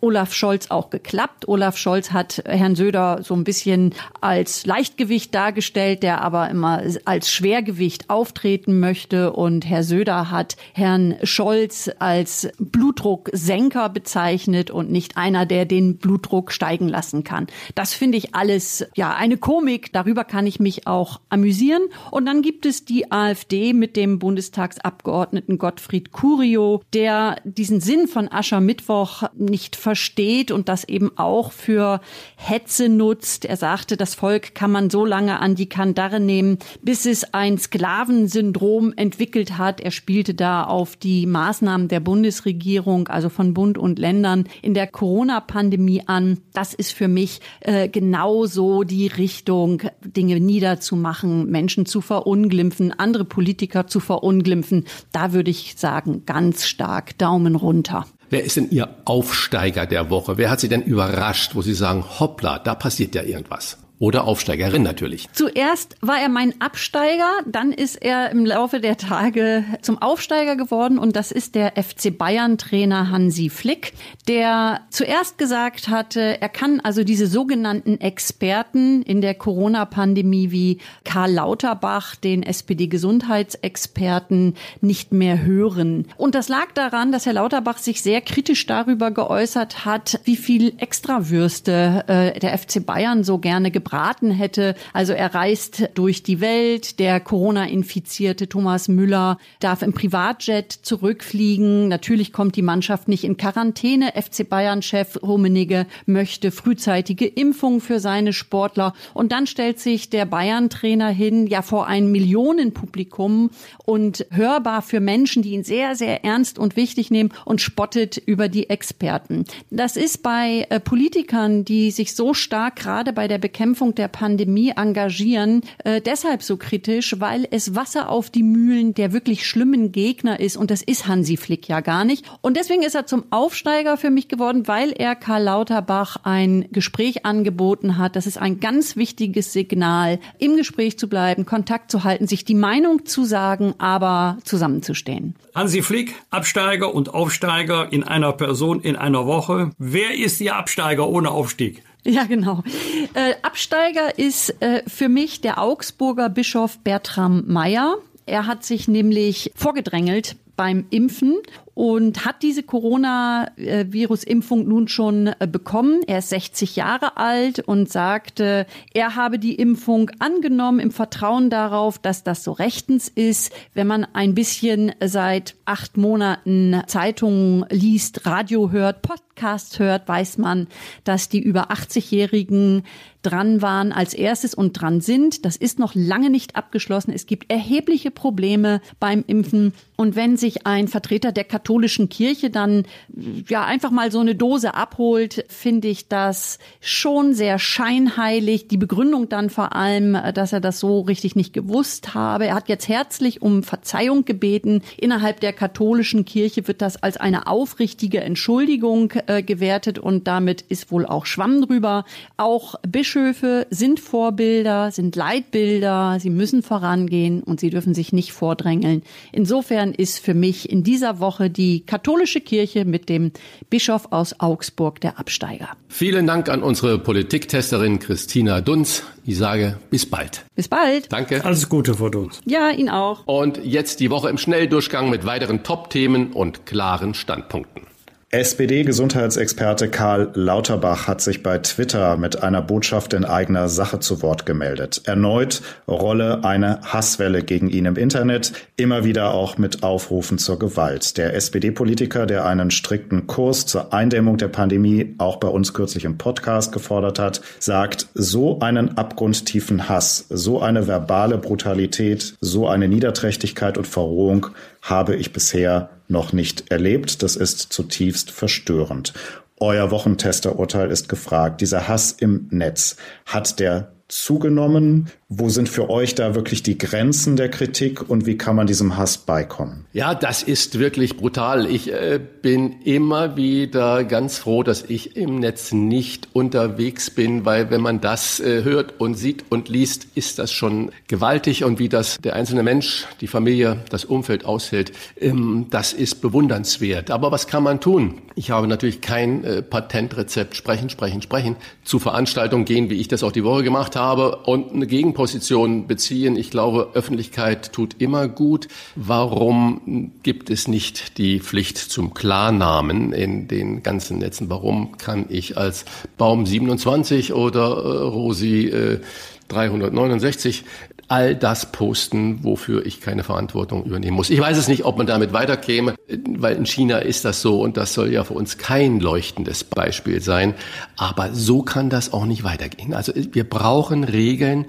G: Olaf Scholz auch geklappt. Olaf Scholz hat Herrn Söder so ein bisschen als Leichtgewicht dargestellt, der aber immer als Schwergewicht auftreten möchte. Und Herr Söder hat Herrn Scholz als Blutdrucksenker bezeichnet und nicht einer, der den Blutdruck steigen lassen kann. Das finde ich alles, ja, eine Komik. Darüber kann ich mich auch amüsieren. Und dann gibt es die AfD mit dem Bundestagsabgeordneten Gottfried Curio, der diesen Sinn von Aschermittwoch nicht versteht und das eben auch für Hetze nutzt. Er sagte, das Volk kann man so lange an die Kandare nehmen, bis es ein Sklavensyndrom entwickelt hat. Er spielte da auf die Maßnahmen der Bundesregierung, also von Bund und Ländern in der Corona-Pandemie an. Das ist für mich äh, genauso die Richtung, Dinge niederzumachen, Menschen zu verunglimpfen, andere Politiker zu verunglimpfen. Da würde ich sagen, ganz stark Daumen runter.
C: Wer ist denn Ihr Aufsteiger der Woche? Wer hat Sie denn überrascht, wo Sie sagen, hoppla, da passiert ja irgendwas? Oder Aufsteigerin natürlich.
G: Zuerst war er mein Absteiger, dann ist er im Laufe der Tage zum Aufsteiger geworden und das ist der FC Bayern Trainer Hansi Flick, der zuerst gesagt hatte, er kann also diese sogenannten Experten in der Corona-Pandemie wie Karl Lauterbach, den SPD-Gesundheitsexperten, nicht mehr hören. Und das lag daran, dass Herr Lauterbach sich sehr kritisch darüber geäußert hat, wie viel Extrawürste äh, der FC Bayern so gerne gebraucht gebraten hätte. Also er reist durch die Welt. Der Corona-infizierte Thomas Müller darf im Privatjet zurückfliegen. Natürlich kommt die Mannschaft nicht in Quarantäne. FC Bayern-Chef Rummenigge möchte frühzeitige Impfung für seine Sportler. Und dann stellt sich der Bayern-Trainer hin, ja vor ein Millionenpublikum und hörbar für Menschen, die ihn sehr, sehr ernst und wichtig nehmen und spottet über die Experten. Das ist bei äh, Politikern, die sich so stark gerade bei der Bekämpfung Bekämpfung der Pandemie engagieren, äh, deshalb so kritisch, weil es Wasser auf die Mühlen der wirklich schlimmen Gegner ist und das ist Hansi Flick ja gar nicht. Und deswegen ist er zum Aufsteiger für mich geworden, weil er Karl Lauterbach ein Gespräch angeboten hat. Das ist ein ganz wichtiges Signal, im Gespräch zu bleiben, Kontakt zu halten, sich die Meinung zu sagen, aber zusammenzustehen.
D: Hansi Flick, Absteiger und Aufsteiger in einer Person in einer Woche. Wer ist Ihr Absteiger ohne Aufstieg? <laughs>
G: Ja, genau. Äh, Absteiger ist äh, für mich der Augsburger Bischof Bertram Meyer. Er hat sich nämlich vorgedrängelt beim Impfen und hat diese Corona-Virus-Impfung nun schon äh, bekommen. Er ist 60 Jahre alt und sagte, er habe die Impfung angenommen im Vertrauen darauf, dass das so rechtens ist. Wenn man ein bisschen seit acht Monaten Zeitungen liest, Radio hört, Podcast hört, weiß man, dass die über 80-Jährigen dran waren als erstes und dran sind. Das ist noch lange nicht abgeschlossen. Es gibt erhebliche Probleme beim Impfen. Und wenn sich ein Vertreter der katholischen Kirche dann ja einfach mal so eine Dose abholt, finde ich das schon sehr scheinheilig. Die Begründung dann vor allem, dass er das so richtig nicht gewusst habe. Er hat jetzt herzlich um Verzeihung gebeten. Innerhalb der katholischen Kirche wird das als eine aufrichtige Entschuldigung äh, gewertet und damit ist wohl auch Schwamm drüber. Auch Bischöfe sind Vorbilder, sind Leitbilder. Sie müssen vorangehen und sie dürfen sich nicht vordrängeln. Insofern ist für mich in dieser Woche die katholische Kirche mit dem Bischof aus Augsburg der Absteiger.
C: Vielen Dank an unsere Politiktesterin Christina Dunz. Ich sage bis bald.
G: Bis bald.
C: Danke.
D: Alles Gute vor uns.
G: Ja, Ihnen auch.
C: Und jetzt die Woche im Schnelldurchgang mit weiteren Top-Themen und klaren Standpunkten.
E: SPD-Gesundheitsexperte Karl Lauterbach hat sich bei Twitter mit einer Botschaft in eigener Sache zu Wort gemeldet. Erneut rolle eine Hasswelle gegen ihn im Internet, immer wieder auch mit Aufrufen zur Gewalt. Der SPD-Politiker, der einen strikten Kurs zur Eindämmung der Pandemie auch bei uns kürzlich im Podcast gefordert hat, sagt, so einen abgrundtiefen Hass, so eine verbale Brutalität, so eine Niederträchtigkeit und Verrohung habe ich bisher noch nicht erlebt. Das ist zutiefst verstörend. Euer Wochentesterurteil ist gefragt. Dieser Hass im Netz, hat der zugenommen? Wo sind für euch da wirklich die Grenzen der Kritik und wie kann man diesem Hass beikommen?
C: Ja, das ist wirklich brutal. Ich äh, bin immer wieder ganz froh, dass ich im Netz nicht unterwegs bin, weil wenn man das äh, hört und sieht und liest, ist das schon gewaltig und wie das der einzelne Mensch, die Familie, das Umfeld aushält, ähm, das ist bewundernswert. Aber was kann man tun? Ich habe natürlich kein äh, Patentrezept. Sprechen, sprechen, sprechen. Zu Veranstaltungen gehen, wie ich das auch die Woche gemacht habe und eine Gegen Gegenposition beziehen. Ich glaube, Öffentlichkeit tut immer gut. Warum gibt es nicht die Pflicht zum Klarnamen in den ganzen Netzen? Warum kann ich als Baum 27 oder äh, Rosi äh, 369 all das posten, wofür ich keine Verantwortung übernehmen muss. Ich weiß es nicht, ob man damit weiterkäme, weil in China ist das so und das soll ja für uns kein leuchtendes Beispiel sein. Aber so kann das auch nicht weitergehen. Also wir brauchen Regeln,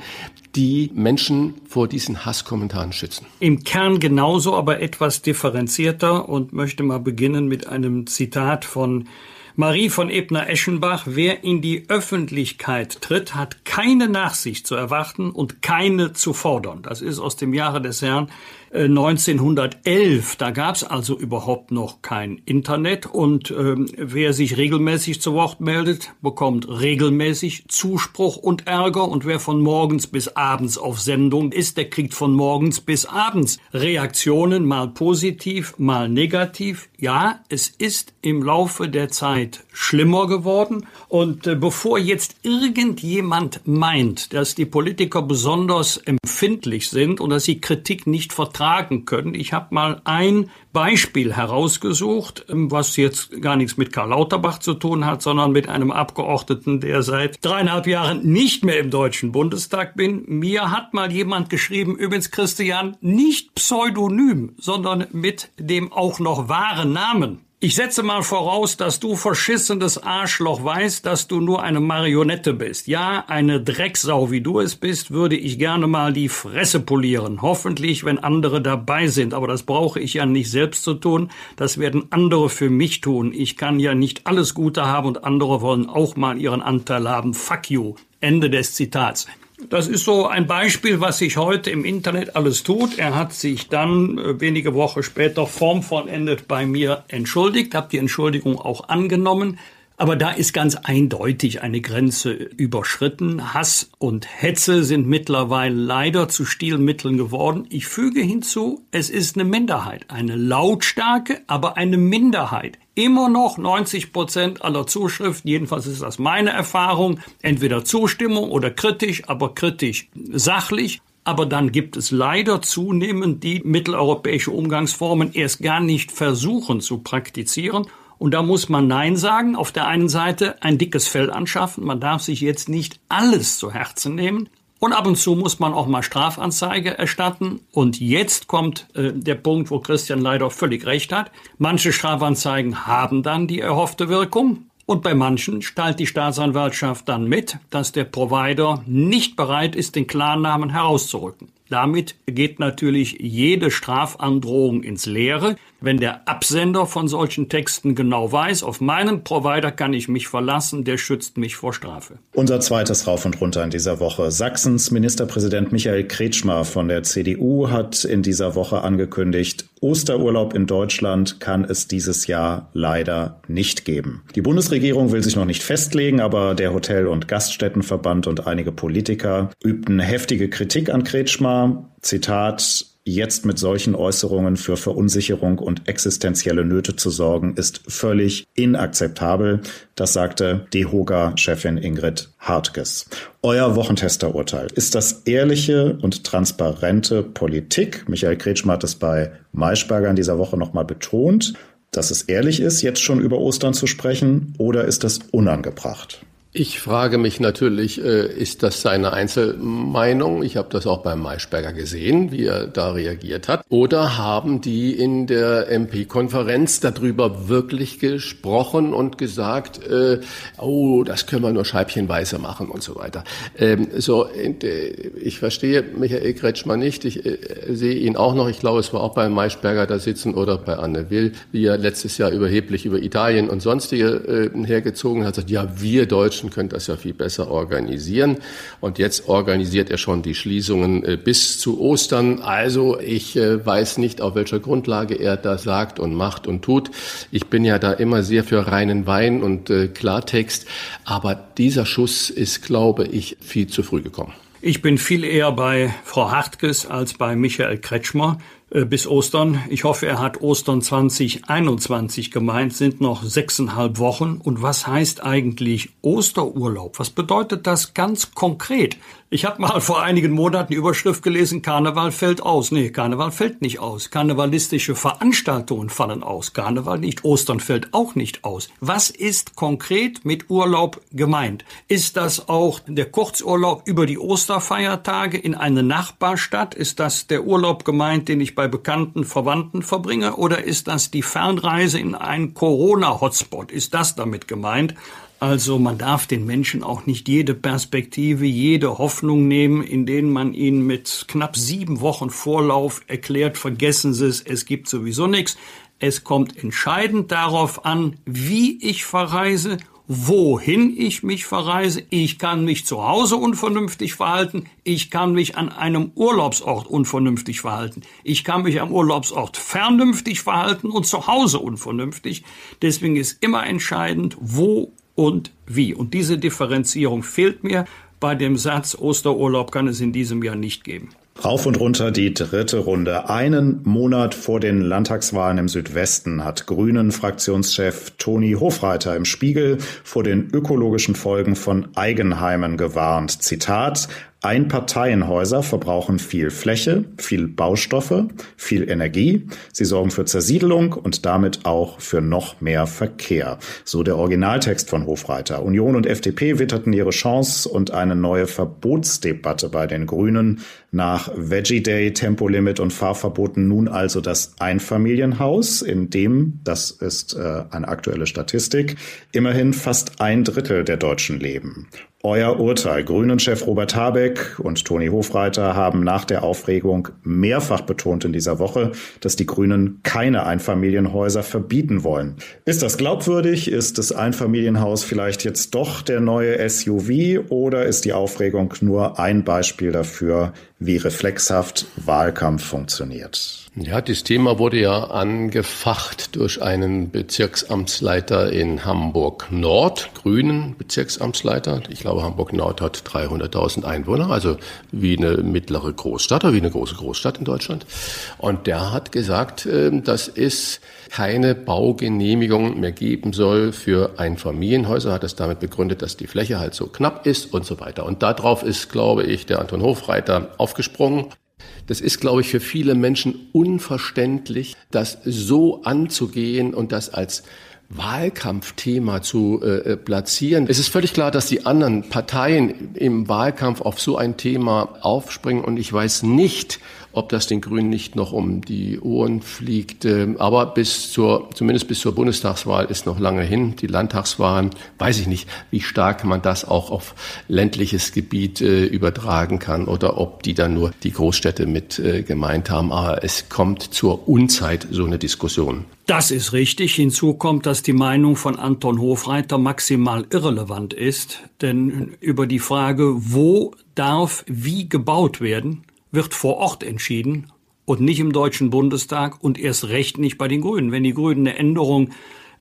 C: die Menschen vor diesen Hasskommentaren schützen.
D: Im Kern genauso, aber etwas differenzierter und möchte mal beginnen mit einem Zitat von Marie von Ebner-Eschenbach, wer in die Öffentlichkeit tritt, hat keine Nachsicht zu erwarten und keine zu fordern. Das ist aus dem Jahre des Herrn 1911. Da gab es also überhaupt noch kein Internet und ähm, wer sich regelmäßig zu Wort meldet, bekommt regelmäßig Zuspruch und Ärger und wer von morgens bis abends auf Sendung ist, der kriegt von morgens bis abends Reaktionen, mal positiv, mal negativ. Ja, es ist im Laufe der Zeit schlimmer geworden und äh, bevor jetzt irgendjemand meint, dass die Politiker besonders empfindlich sind und dass sie Kritik nicht vertragen, tragen können. Ich habe mal ein Beispiel herausgesucht, ähm, was jetzt gar nichts mit Karl Lauterbach zu tun hat, sondern mit einem Abgeordneten, der seit dreieinhalb Jahren nicht mehr im Deutschen Bundestag bin. Mir hat mal jemand geschrieben, übrigens Christian, nicht pseudonym, sondern mit dem auch noch wahren Namen. Ich setze mal voraus, dass du verschissenes Arschloch weißt, dass du nur eine Marionette bist. Ja, eine Drecksau, wie du es bist, würde ich gerne mal die Fresse polieren. Hoffentlich, wenn andere dabei sind. Aber das brauche ich ja nicht selbst zu tun. Das werden andere für mich tun. Ich kann ja nicht alles Gute haben und andere wollen auch mal ihren Anteil haben. Fuck you. Ende des Zitats. Das ist so ein Beispiel, was sich heute im Internet alles tut. Er hat sich dann äh, wenige Wochen später formvollendet bei mir entschuldigt, habe die Entschuldigung auch angenommen. Aber da ist ganz eindeutig eine Grenze überschritten. Hass und Hetze sind mittlerweile leider zu Stilmitteln geworden. Ich füge hinzu, es ist eine Minderheit, eine lautstarke, aber eine Minderheit. Immer noch 90 Prozent aller Zuschriften, jedenfalls ist das meine Erfahrung, entweder Zustimmung oder kritisch, aber kritisch sachlich. Aber dann gibt es leider zunehmend die mitteleuropäische Umgangsformen erst gar nicht versuchen zu praktizieren und da muss man Nein sagen. Auf der einen Seite ein dickes Fell anschaffen. Man darf sich jetzt nicht alles zu Herzen nehmen. Und ab und zu muss man auch mal Strafanzeige erstatten. Und jetzt kommt äh, der Punkt, wo Christian leider völlig recht hat. Manche Strafanzeigen haben dann die erhoffte Wirkung. Und bei manchen stellt die Staatsanwaltschaft dann mit, dass der Provider nicht bereit ist, den Klarnamen herauszurücken. Damit geht natürlich jede Strafandrohung ins Leere. Wenn der Absender von solchen Texten genau weiß, auf meinen Provider kann ich mich verlassen, der schützt mich vor Strafe.
E: Unser zweites Rauf und Runter in dieser Woche. Sachsens Ministerpräsident Michael Kretschmer von der CDU hat in dieser Woche angekündigt, Osterurlaub in Deutschland kann es dieses Jahr leider nicht geben. Die Bundesregierung will sich noch nicht festlegen, aber der Hotel- und Gaststättenverband und einige Politiker übten heftige Kritik an Kretschmer. Zitat, Jetzt mit solchen Äußerungen für Verunsicherung und existenzielle Nöte zu sorgen, ist völlig inakzeptabel. Das sagte DEHOGA-Chefin Ingrid Hartges. Euer Wochentesterurteil. Ist das ehrliche und transparente Politik? Michael Kretschmer hat es bei Maischberger in dieser Woche nochmal betont, dass es ehrlich ist, jetzt schon über Ostern zu sprechen, oder ist das unangebracht?
C: Ich frage mich natürlich, äh, ist das seine Einzelmeinung? Ich habe das auch beim Maischberger gesehen, wie er da reagiert hat. Oder haben die in der MP-Konferenz darüber wirklich gesprochen und gesagt, äh, oh, das können wir nur scheibchenweise machen und so weiter. Ähm, so, ich verstehe Michael Kretschmann nicht. Ich äh, sehe ihn auch noch. Ich glaube, es war auch beim Maischberger da sitzen oder bei Anne Will, wie er letztes Jahr überheblich über Italien und sonstige hergezogen hat. Ja, wir Deutschen Deutschen können das ja viel besser organisieren. Und jetzt organisiert er schon die Schließungen äh, bis zu Ostern. Also ich äh, weiß nicht, auf welcher Grundlage er das sagt und macht und tut. Ich bin ja da immer sehr für reinen Wein und äh, Klartext. Aber dieser Schuss ist, glaube ich, viel zu früh gekommen.
D: Ich bin viel eher bei Frau Hartges als bei Michael Kretschmer. Äh, bis Ostern. Ich hoffe, er hat Ostern 2021 gemeint, sind noch sechseinhalb Wochen. Und was heißt eigentlich Osterurlaub? Was bedeutet das ganz konkret? Ich habe mal vor einigen Monaten die Überschrift gelesen, Karneval fällt aus. Nee, Karneval fällt nicht aus. Karnevalistische Veranstaltungen fallen aus. Karneval nicht. Ostern fällt auch nicht aus. Was ist konkret mit Urlaub gemeint? Ist das auch der Kurzurlaub über die Osterfeiertage in eine Nachbarstadt? Ist das der Urlaub gemeint, den ich bei bekannten Verwandten verbringe? Oder ist das die Fernreise in einen Corona-Hotspot? Ist das damit gemeint? Also man darf den Menschen auch nicht jede Perspektive, jede Hoffnung nehmen, in denen man ihnen mit knapp sieben Wochen Vorlauf erklärt, vergessen Sie es, es gibt sowieso nichts. Es kommt entscheidend darauf an, wie ich verreise, wohin ich mich verreise. Ich kann mich zu Hause unvernünftig verhalten. Ich kann mich an einem Urlaubsort unvernünftig verhalten. Ich kann mich am Urlaubsort vernünftig verhalten und zu Hause unvernünftig. Deswegen ist immer entscheidend, wo und wie. Und diese Differenzierung fehlt mir. Bei dem Satz Osterurlaub kann es in diesem Jahr nicht geben.
E: Rauf und runter die dritte Runde. Einen Monat vor den Landtagswahlen im Südwesten hat Grünen-Fraktionschef Toni Hofreiter im Spiegel vor den ökologischen Folgen von Eigenheimen gewarnt. Zitat, Einparteienhäuser verbrauchen viel Fläche, viel Baustoffe, viel Energie. Sie sorgen für Zersiedelung und damit auch für noch mehr Verkehr. So der Originaltext von Hofreiter. Union und FDP witterten ihre Chance und eine neue Verbotsdebatte bei den Grünen. Nach Veggie Day, Tempolimit und Fahrverboten nun also das Einfamilienhaus, in dem, das ist äh, eine aktuelle Statistik, immerhin fast ein Drittel der Deutschen leben. Euer Urteil. Grünen-Chef Robert Habeck und Toni Hofreiter haben nach der Aufregung mehrfach betont in dieser Woche, dass die Grünen keine Einfamilienhäuser verbieten wollen. Ist das glaubwürdig? Ist das Einfamilienhaus vielleicht jetzt doch der neue SUV oder ist die Aufregung nur ein Beispiel dafür, wie reflexhaft Wahlkampf funktioniert?
C: Ja, das Thema wurde ja angefacht durch einen Bezirksamtsleiter in Hamburg Nord, Grünen Bezirksamtsleiter. Ich glaube, Hamburg Nord hat 300.000 Einwohner, also wie eine mittlere Großstadt oder wie eine große Großstadt in Deutschland. Und der hat gesagt, ähm, dass es keine Baugenehmigung mehr geben soll für Einfamilienhäuser, hat es damit begründet, dass die Fläche halt so knapp ist und so weiter. Und darauf ist, glaube ich, der Anton Hofreiter aufgesprungen. Das ist, glaube ich, für viele Menschen unverständlich, das so anzugehen und das als Wahlkampfthema zu äh, platzieren. Es ist völlig klar, dass die anderen Parteien im Wahlkampf auf so ein Thema aufspringen und ich weiß nicht, ob das den Grünen nicht noch um die Ohren fliegt. Ähm, aber bis zur, zumindest bis zur Bundestagswahl ist noch lange hin. Die Landtagswahlen, weiß ich nicht, wie stark man das auch auf ländliches Gebiet äh, übertragen kann oder ob die dann nur die Großstädte mit äh, gemeint haben. Aber es kommt zur Unzeit so eine Diskussion.
D: Das ist richtig. Hinzu kommt, dass die Meinung von Anton Hofreiter maximal irrelevant ist. Denn über die Frage, wo darf wie gebaut werden, wird vor Ort entschieden und nicht im Deutschen Bundestag und erst recht nicht bei den Grünen. Wenn die Grünen eine Änderung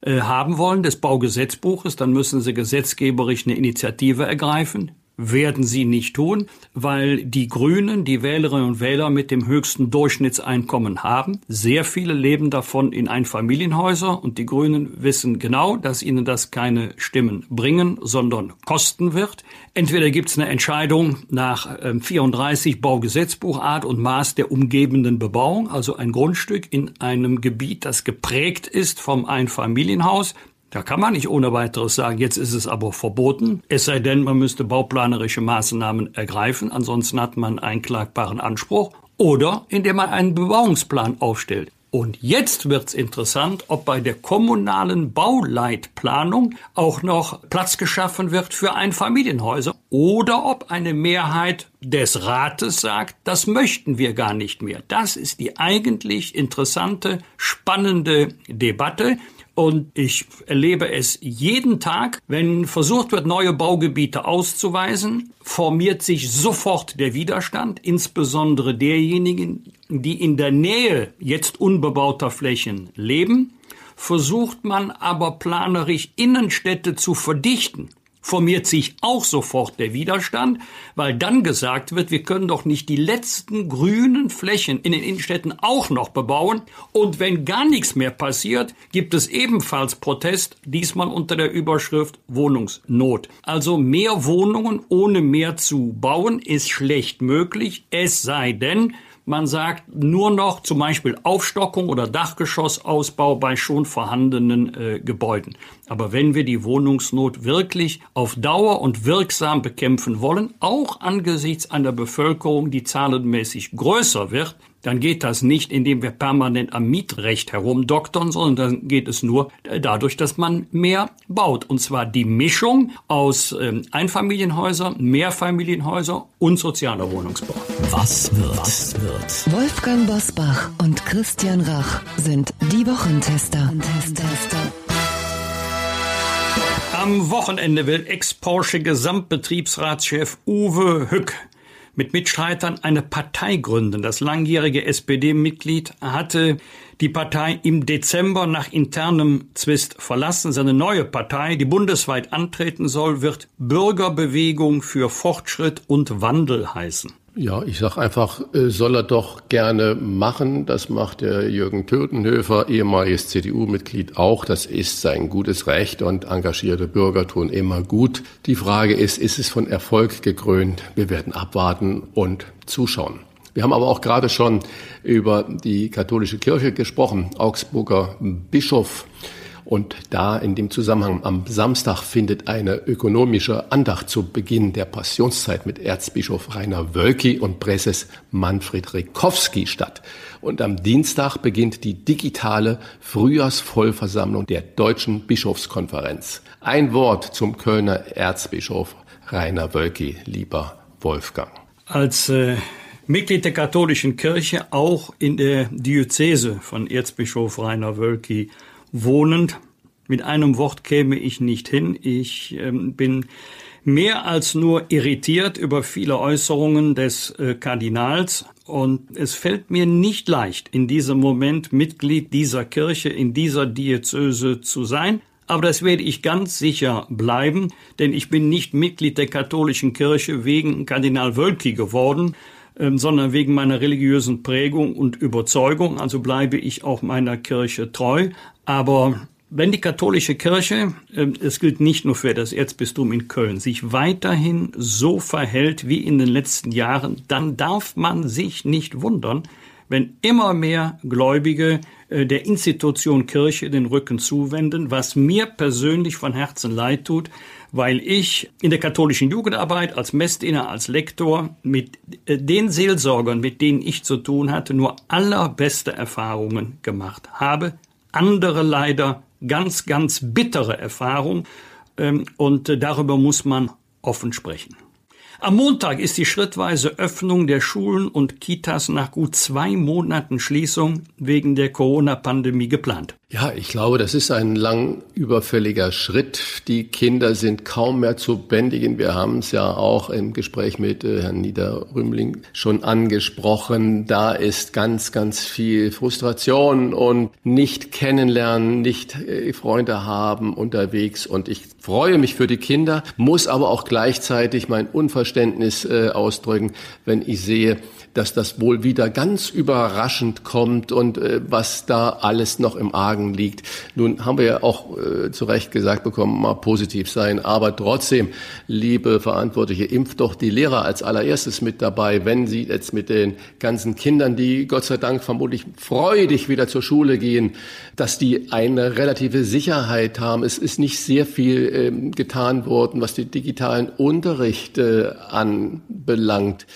D: äh, haben wollen des Baugesetzbuches, dann müssen sie gesetzgeberisch eine Initiative ergreifen werden sie nicht tun, weil die Grünen, die Wählerinnen und Wähler mit dem höchsten Durchschnittseinkommen haben. Sehr viele leben davon in Einfamilienhäuser und die Grünen wissen genau, dass ihnen das keine Stimmen bringen, sondern kosten wird. Entweder gibt es eine Entscheidung nach 34 ähm, Baugesetzbuch Art und Maß der umgebenden Bebauung, also ein Grundstück in einem Gebiet, das geprägt ist vom Einfamilienhaus. Da kann man nicht ohne weiteres sagen, jetzt ist es aber verboten, es sei denn, man müsste bauplanerische Maßnahmen ergreifen, ansonsten hat man einen klagbaren Anspruch, oder indem man einen Bebauungsplan aufstellt. Und jetzt wird's interessant, ob bei der kommunalen Bauleitplanung auch noch Platz geschaffen wird für Einfamilienhäuser oder ob eine Mehrheit des Rates sagt, das möchten wir gar nicht mehr. Das ist die eigentlich interessante, spannende Debatte. Und ich erlebe es jeden Tag, wenn versucht wird, neue Baugebiete auszuweisen, formiert sich sofort der Widerstand, insbesondere derjenigen, die in der Nähe jetzt unbebauter Flächen leben. Versucht man aber planerisch Innenstädte zu verdichten, formiert sich auch sofort der Widerstand, weil dann gesagt wird, wir können doch nicht die letzten grünen Flächen in den Innenstädten auch noch bebauen. Und wenn gar nichts mehr passiert, gibt es ebenfalls Protest, diesmal unter der Überschrift Wohnungsnot. Also mehr Wohnungen ohne mehr zu bauen ist schlecht möglich, es sei denn, man sagt nur noch zum Beispiel Aufstockung oder Dachgeschossausbau bei schon vorhandenen äh, Gebäuden. Aber wenn wir die Wohnungsnot wirklich auf Dauer und wirksam bekämpfen wollen, auch angesichts einer Bevölkerung, die zahlenmäßig größer wird, dann geht das nicht, indem wir permanent am Mietrecht herumdoktern, sondern dann geht es nur dadurch, dass man mehr baut. Und zwar die Mischung aus ähm, Einfamilienhäusern, Mehrfamilienhäusern und sozialer Wohnungsbau.
A: Was wird? Was wird?
B: Wolfgang Bosbach und Christian Rach sind die Wochentester. Wochentester.
D: Am Wochenende will Ex-Porsche Gesamtbetriebsratschef Uwe Hück mit Mitstreitern eine Partei gründen. Das langjährige SPD-Mitglied hatte die Partei im Dezember nach internem Zwist verlassen. Seine neue Partei, die bundesweit antreten soll, wird Bürgerbewegung für Fortschritt und Wandel heißen.
C: Ja, ich sag einfach, äh, soll er doch gerne machen. Das macht der Jürgen Tötenhöfer, ehemaliges CDU-Mitglied auch. Das ist sein gutes Recht und engagierte Bürger tun immer gut. Die Frage ist, ist es von Erfolg gekrönt? Wir werden abwarten und zuschauen. Wir haben aber auch gerade schon über die katholische Kirche gesprochen. Augsburger Bischof und da in dem Zusammenhang am Samstag findet eine ökonomische Andacht zu Beginn der Passionszeit mit Erzbischof Rainer Wölki und Präses Manfred Rikowski statt. Und am Dienstag beginnt die digitale Frühjahrsvollversammlung der Deutschen Bischofskonferenz. Ein Wort zum Kölner Erzbischof Rainer Wölki, lieber Wolfgang.
D: Als äh Mitglied der katholischen Kirche, auch in der Diözese von Erzbischof Rainer Wölki wohnend. Mit einem Wort käme ich nicht hin. Ich ähm, bin mehr als nur irritiert über viele Äußerungen des äh, Kardinals und es fällt mir nicht leicht, in diesem Moment Mitglied dieser Kirche, in dieser Diözese zu sein. Aber das werde ich ganz sicher bleiben, denn ich bin nicht Mitglied der katholischen Kirche wegen Kardinal Wölki geworden, sondern wegen meiner religiösen Prägung und Überzeugung. Also bleibe ich auch meiner Kirche treu. Aber wenn die katholische Kirche, ähm, es gilt nicht nur für das Erzbistum in Köln, sich weiterhin so verhält wie in den letzten Jahren, dann darf man sich nicht wundern, wenn immer mehr Gläubige der Institution Kirche den Rücken zuwenden, was mir persönlich von Herzen leid tut, weil ich in der katholischen Jugendarbeit als Messdiener, als Lektor mit äh, den Seelsorgern, mit denen ich zu tun hatte, nur allerbeste Erfahrungen gemacht habe. Andere leider ganz, ganz bittere Erfahrungen. Ähm, und äh, darüber muss man offen sprechen. Am Montag ist die schrittweise Öffnung der Schulen und Kitas nach gut zwei Monaten Schließung wegen der Corona-Pandemie geplant.
C: Ja, ich glaube, das ist ein lang überfälliger Schritt. Die Kinder sind kaum mehr zu bändigen. Wir haben es ja auch im Gespräch mit äh, Herrn Niederrümling schon angesprochen. Da ist ganz, ganz viel Frustration und nicht kennenlernen, nicht äh, Freunde haben unterwegs. Und ich freue mich für die Kinder, muss aber auch gleichzeitig mein Unverständnis äh, ausdrücken, wenn ich sehe, dass das wohl wieder ganz überraschend kommt und äh, was da alles noch im Argen liegt. Nun haben wir ja auch äh, zu Recht gesagt bekommen, mal positiv sein, aber trotzdem, liebe Verantwortliche, impft doch die Lehrer als allererstes mit dabei, wenn sie jetzt mit den ganzen Kindern, die Gott sei Dank vermutlich freudig wieder zur Schule gehen, dass die eine relative Sicherheit haben. Es ist nicht sehr viel ähm, getan worden, was die digitalen Unterrichte anbelangt.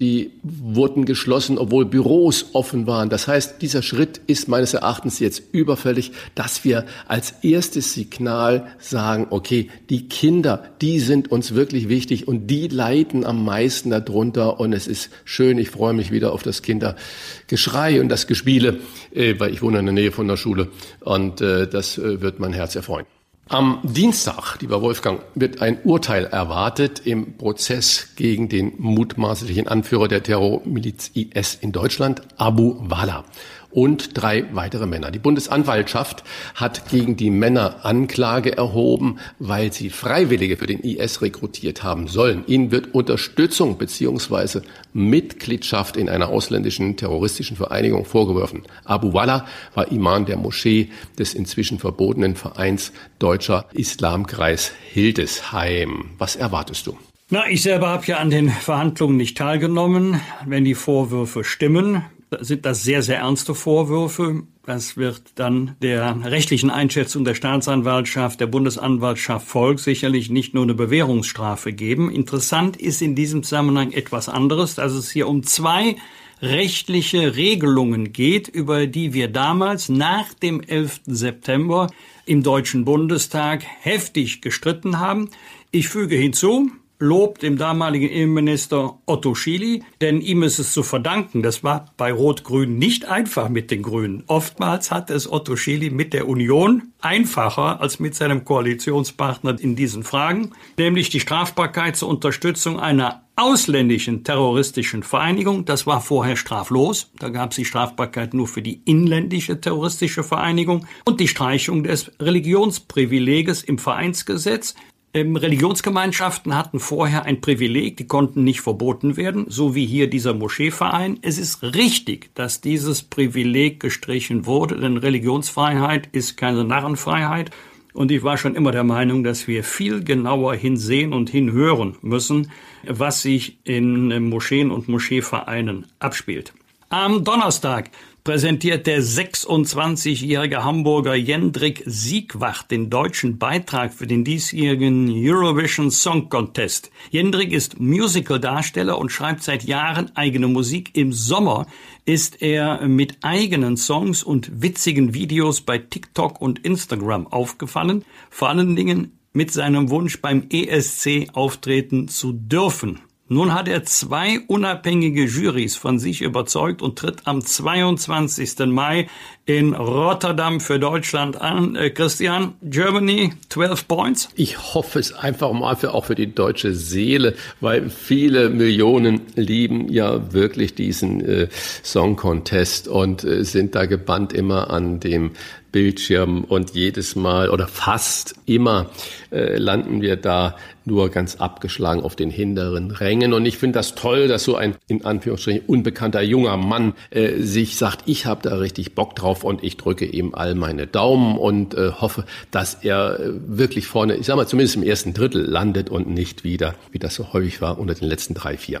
C: Die wurden geschlossen, obwohl Büros offen waren. Das heißt, dieser Schritt ist meines Erachtens jetzt überfällig, dass wir als erstes Signal sagen, okay, die Kinder, die sind uns wirklich wichtig und die leiden am meisten darunter. Und es ist schön, ich freue mich wieder auf das Kindergeschrei und das Gespiele, äh, weil ich wohne in der Nähe von der Schule und äh, das äh, wird mein Herz erfreuen. Am Dienstag, lieber Wolfgang, wird ein Urteil erwartet im Prozess gegen den mutmaßlichen Anführer der Terrormiliz IS in Deutschland, Abu Wala und drei weitere Männer. Die Bundesanwaltschaft hat gegen die Männer Anklage erhoben, weil sie Freiwillige für den IS rekrutiert haben sollen. Ihnen wird Unterstützung beziehungsweise Mitgliedschaft in einer ausländischen terroristischen Vereinigung vorgeworfen. Abu Walla war Imam der Moschee des inzwischen verbotenen Vereins Deutscher Islamkreis Hildesheim. Was erwartest du?
D: Na, ich selber habe ja an den Verhandlungen nicht teilgenommen. Wenn die Vorwürfe stimmen, sind das sehr, sehr ernste Vorwürfe. Das wird dann der rechtlichen Einschätzung der Staatsanwaltschaft, der Bundesanwaltschaft Volk sicherlich nicht nur eine Bewährungsstrafe geben. Interessant ist in diesem Zusammenhang etwas anderes, dass es hier um zwei rechtliche Regelungen geht, über die wir damals nach dem 11. September im Deutschen Bundestag heftig gestritten haben. Ich füge hinzu, Lob dem damaligen Innenminister Otto Schily, denn ihm ist es zu verdanken. Das war bei Rot-Grün nicht einfach mit den Grünen. Oftmals hatte es Otto Schily mit der Union einfacher als mit seinem Koalitionspartner in diesen Fragen, nämlich die Strafbarkeit zur Unterstützung einer ausländischen terroristischen Vereinigung. Das war vorher straflos. Da gab es die Strafbarkeit nur für die inländische terroristische Vereinigung und die Streichung des Religionsprivileges im Vereinsgesetz. Ähm, Religionsgemeinschaften hatten vorher ein Privileg, die konnten nicht verboten werden, so wie hier dieser Moscheeverein. Es ist richtig, dass dieses Privileg gestrichen wurde, denn Religionsfreiheit ist keine Narrenfreiheit. Und ich war schon immer der Meinung, dass wir viel genauer hinsehen und hinhören müssen, was sich in Moscheen und Moscheevereinen abspielt. Am Donnerstag präsentiert der 26-jährige Hamburger Jendrik Siegwacht den deutschen Beitrag für den diesjährigen Eurovision Song Contest. Jendrik ist Musical-Darsteller und schreibt seit Jahren eigene Musik. Im Sommer ist er mit eigenen Songs und witzigen Videos bei TikTok und Instagram aufgefallen. Vor allen Dingen mit seinem Wunsch beim ESC auftreten zu dürfen. Nun hat er zwei unabhängige Jurys von sich überzeugt und tritt am 22. Mai in Rotterdam für Deutschland an. Äh, Christian, Germany, 12 Points?
C: Ich hoffe es einfach mal für, auch für die deutsche Seele, weil viele Millionen lieben ja wirklich diesen äh, Song Contest und äh, sind da gebannt immer an dem Bildschirm und jedes Mal oder fast immer äh, landen wir da nur ganz abgeschlagen auf den hinteren Rängen. Und ich finde das toll, dass so ein in Anführungsstrichen unbekannter junger Mann äh, sich sagt, ich habe da richtig Bock drauf und ich drücke ihm all meine Daumen und äh, hoffe, dass er äh, wirklich vorne, ich sag mal zumindest im ersten Drittel landet und nicht wieder, wie das so häufig war, unter den letzten drei, vier.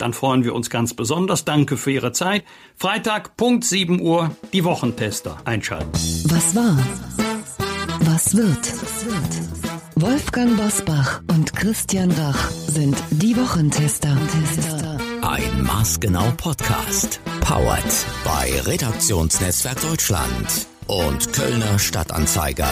D: dann freuen wir uns ganz besonders. Danke für Ihre Zeit. Freitag, Punkt 7 Uhr, die Wochentester einschalten.
B: Was war? Was wird? Wolfgang Bosbach und Christian Rach sind die Wochentester.
A: Ein Maßgenau Podcast. Powered bei Redaktionsnetzwerk Deutschland und Kölner Stadtanzeiger.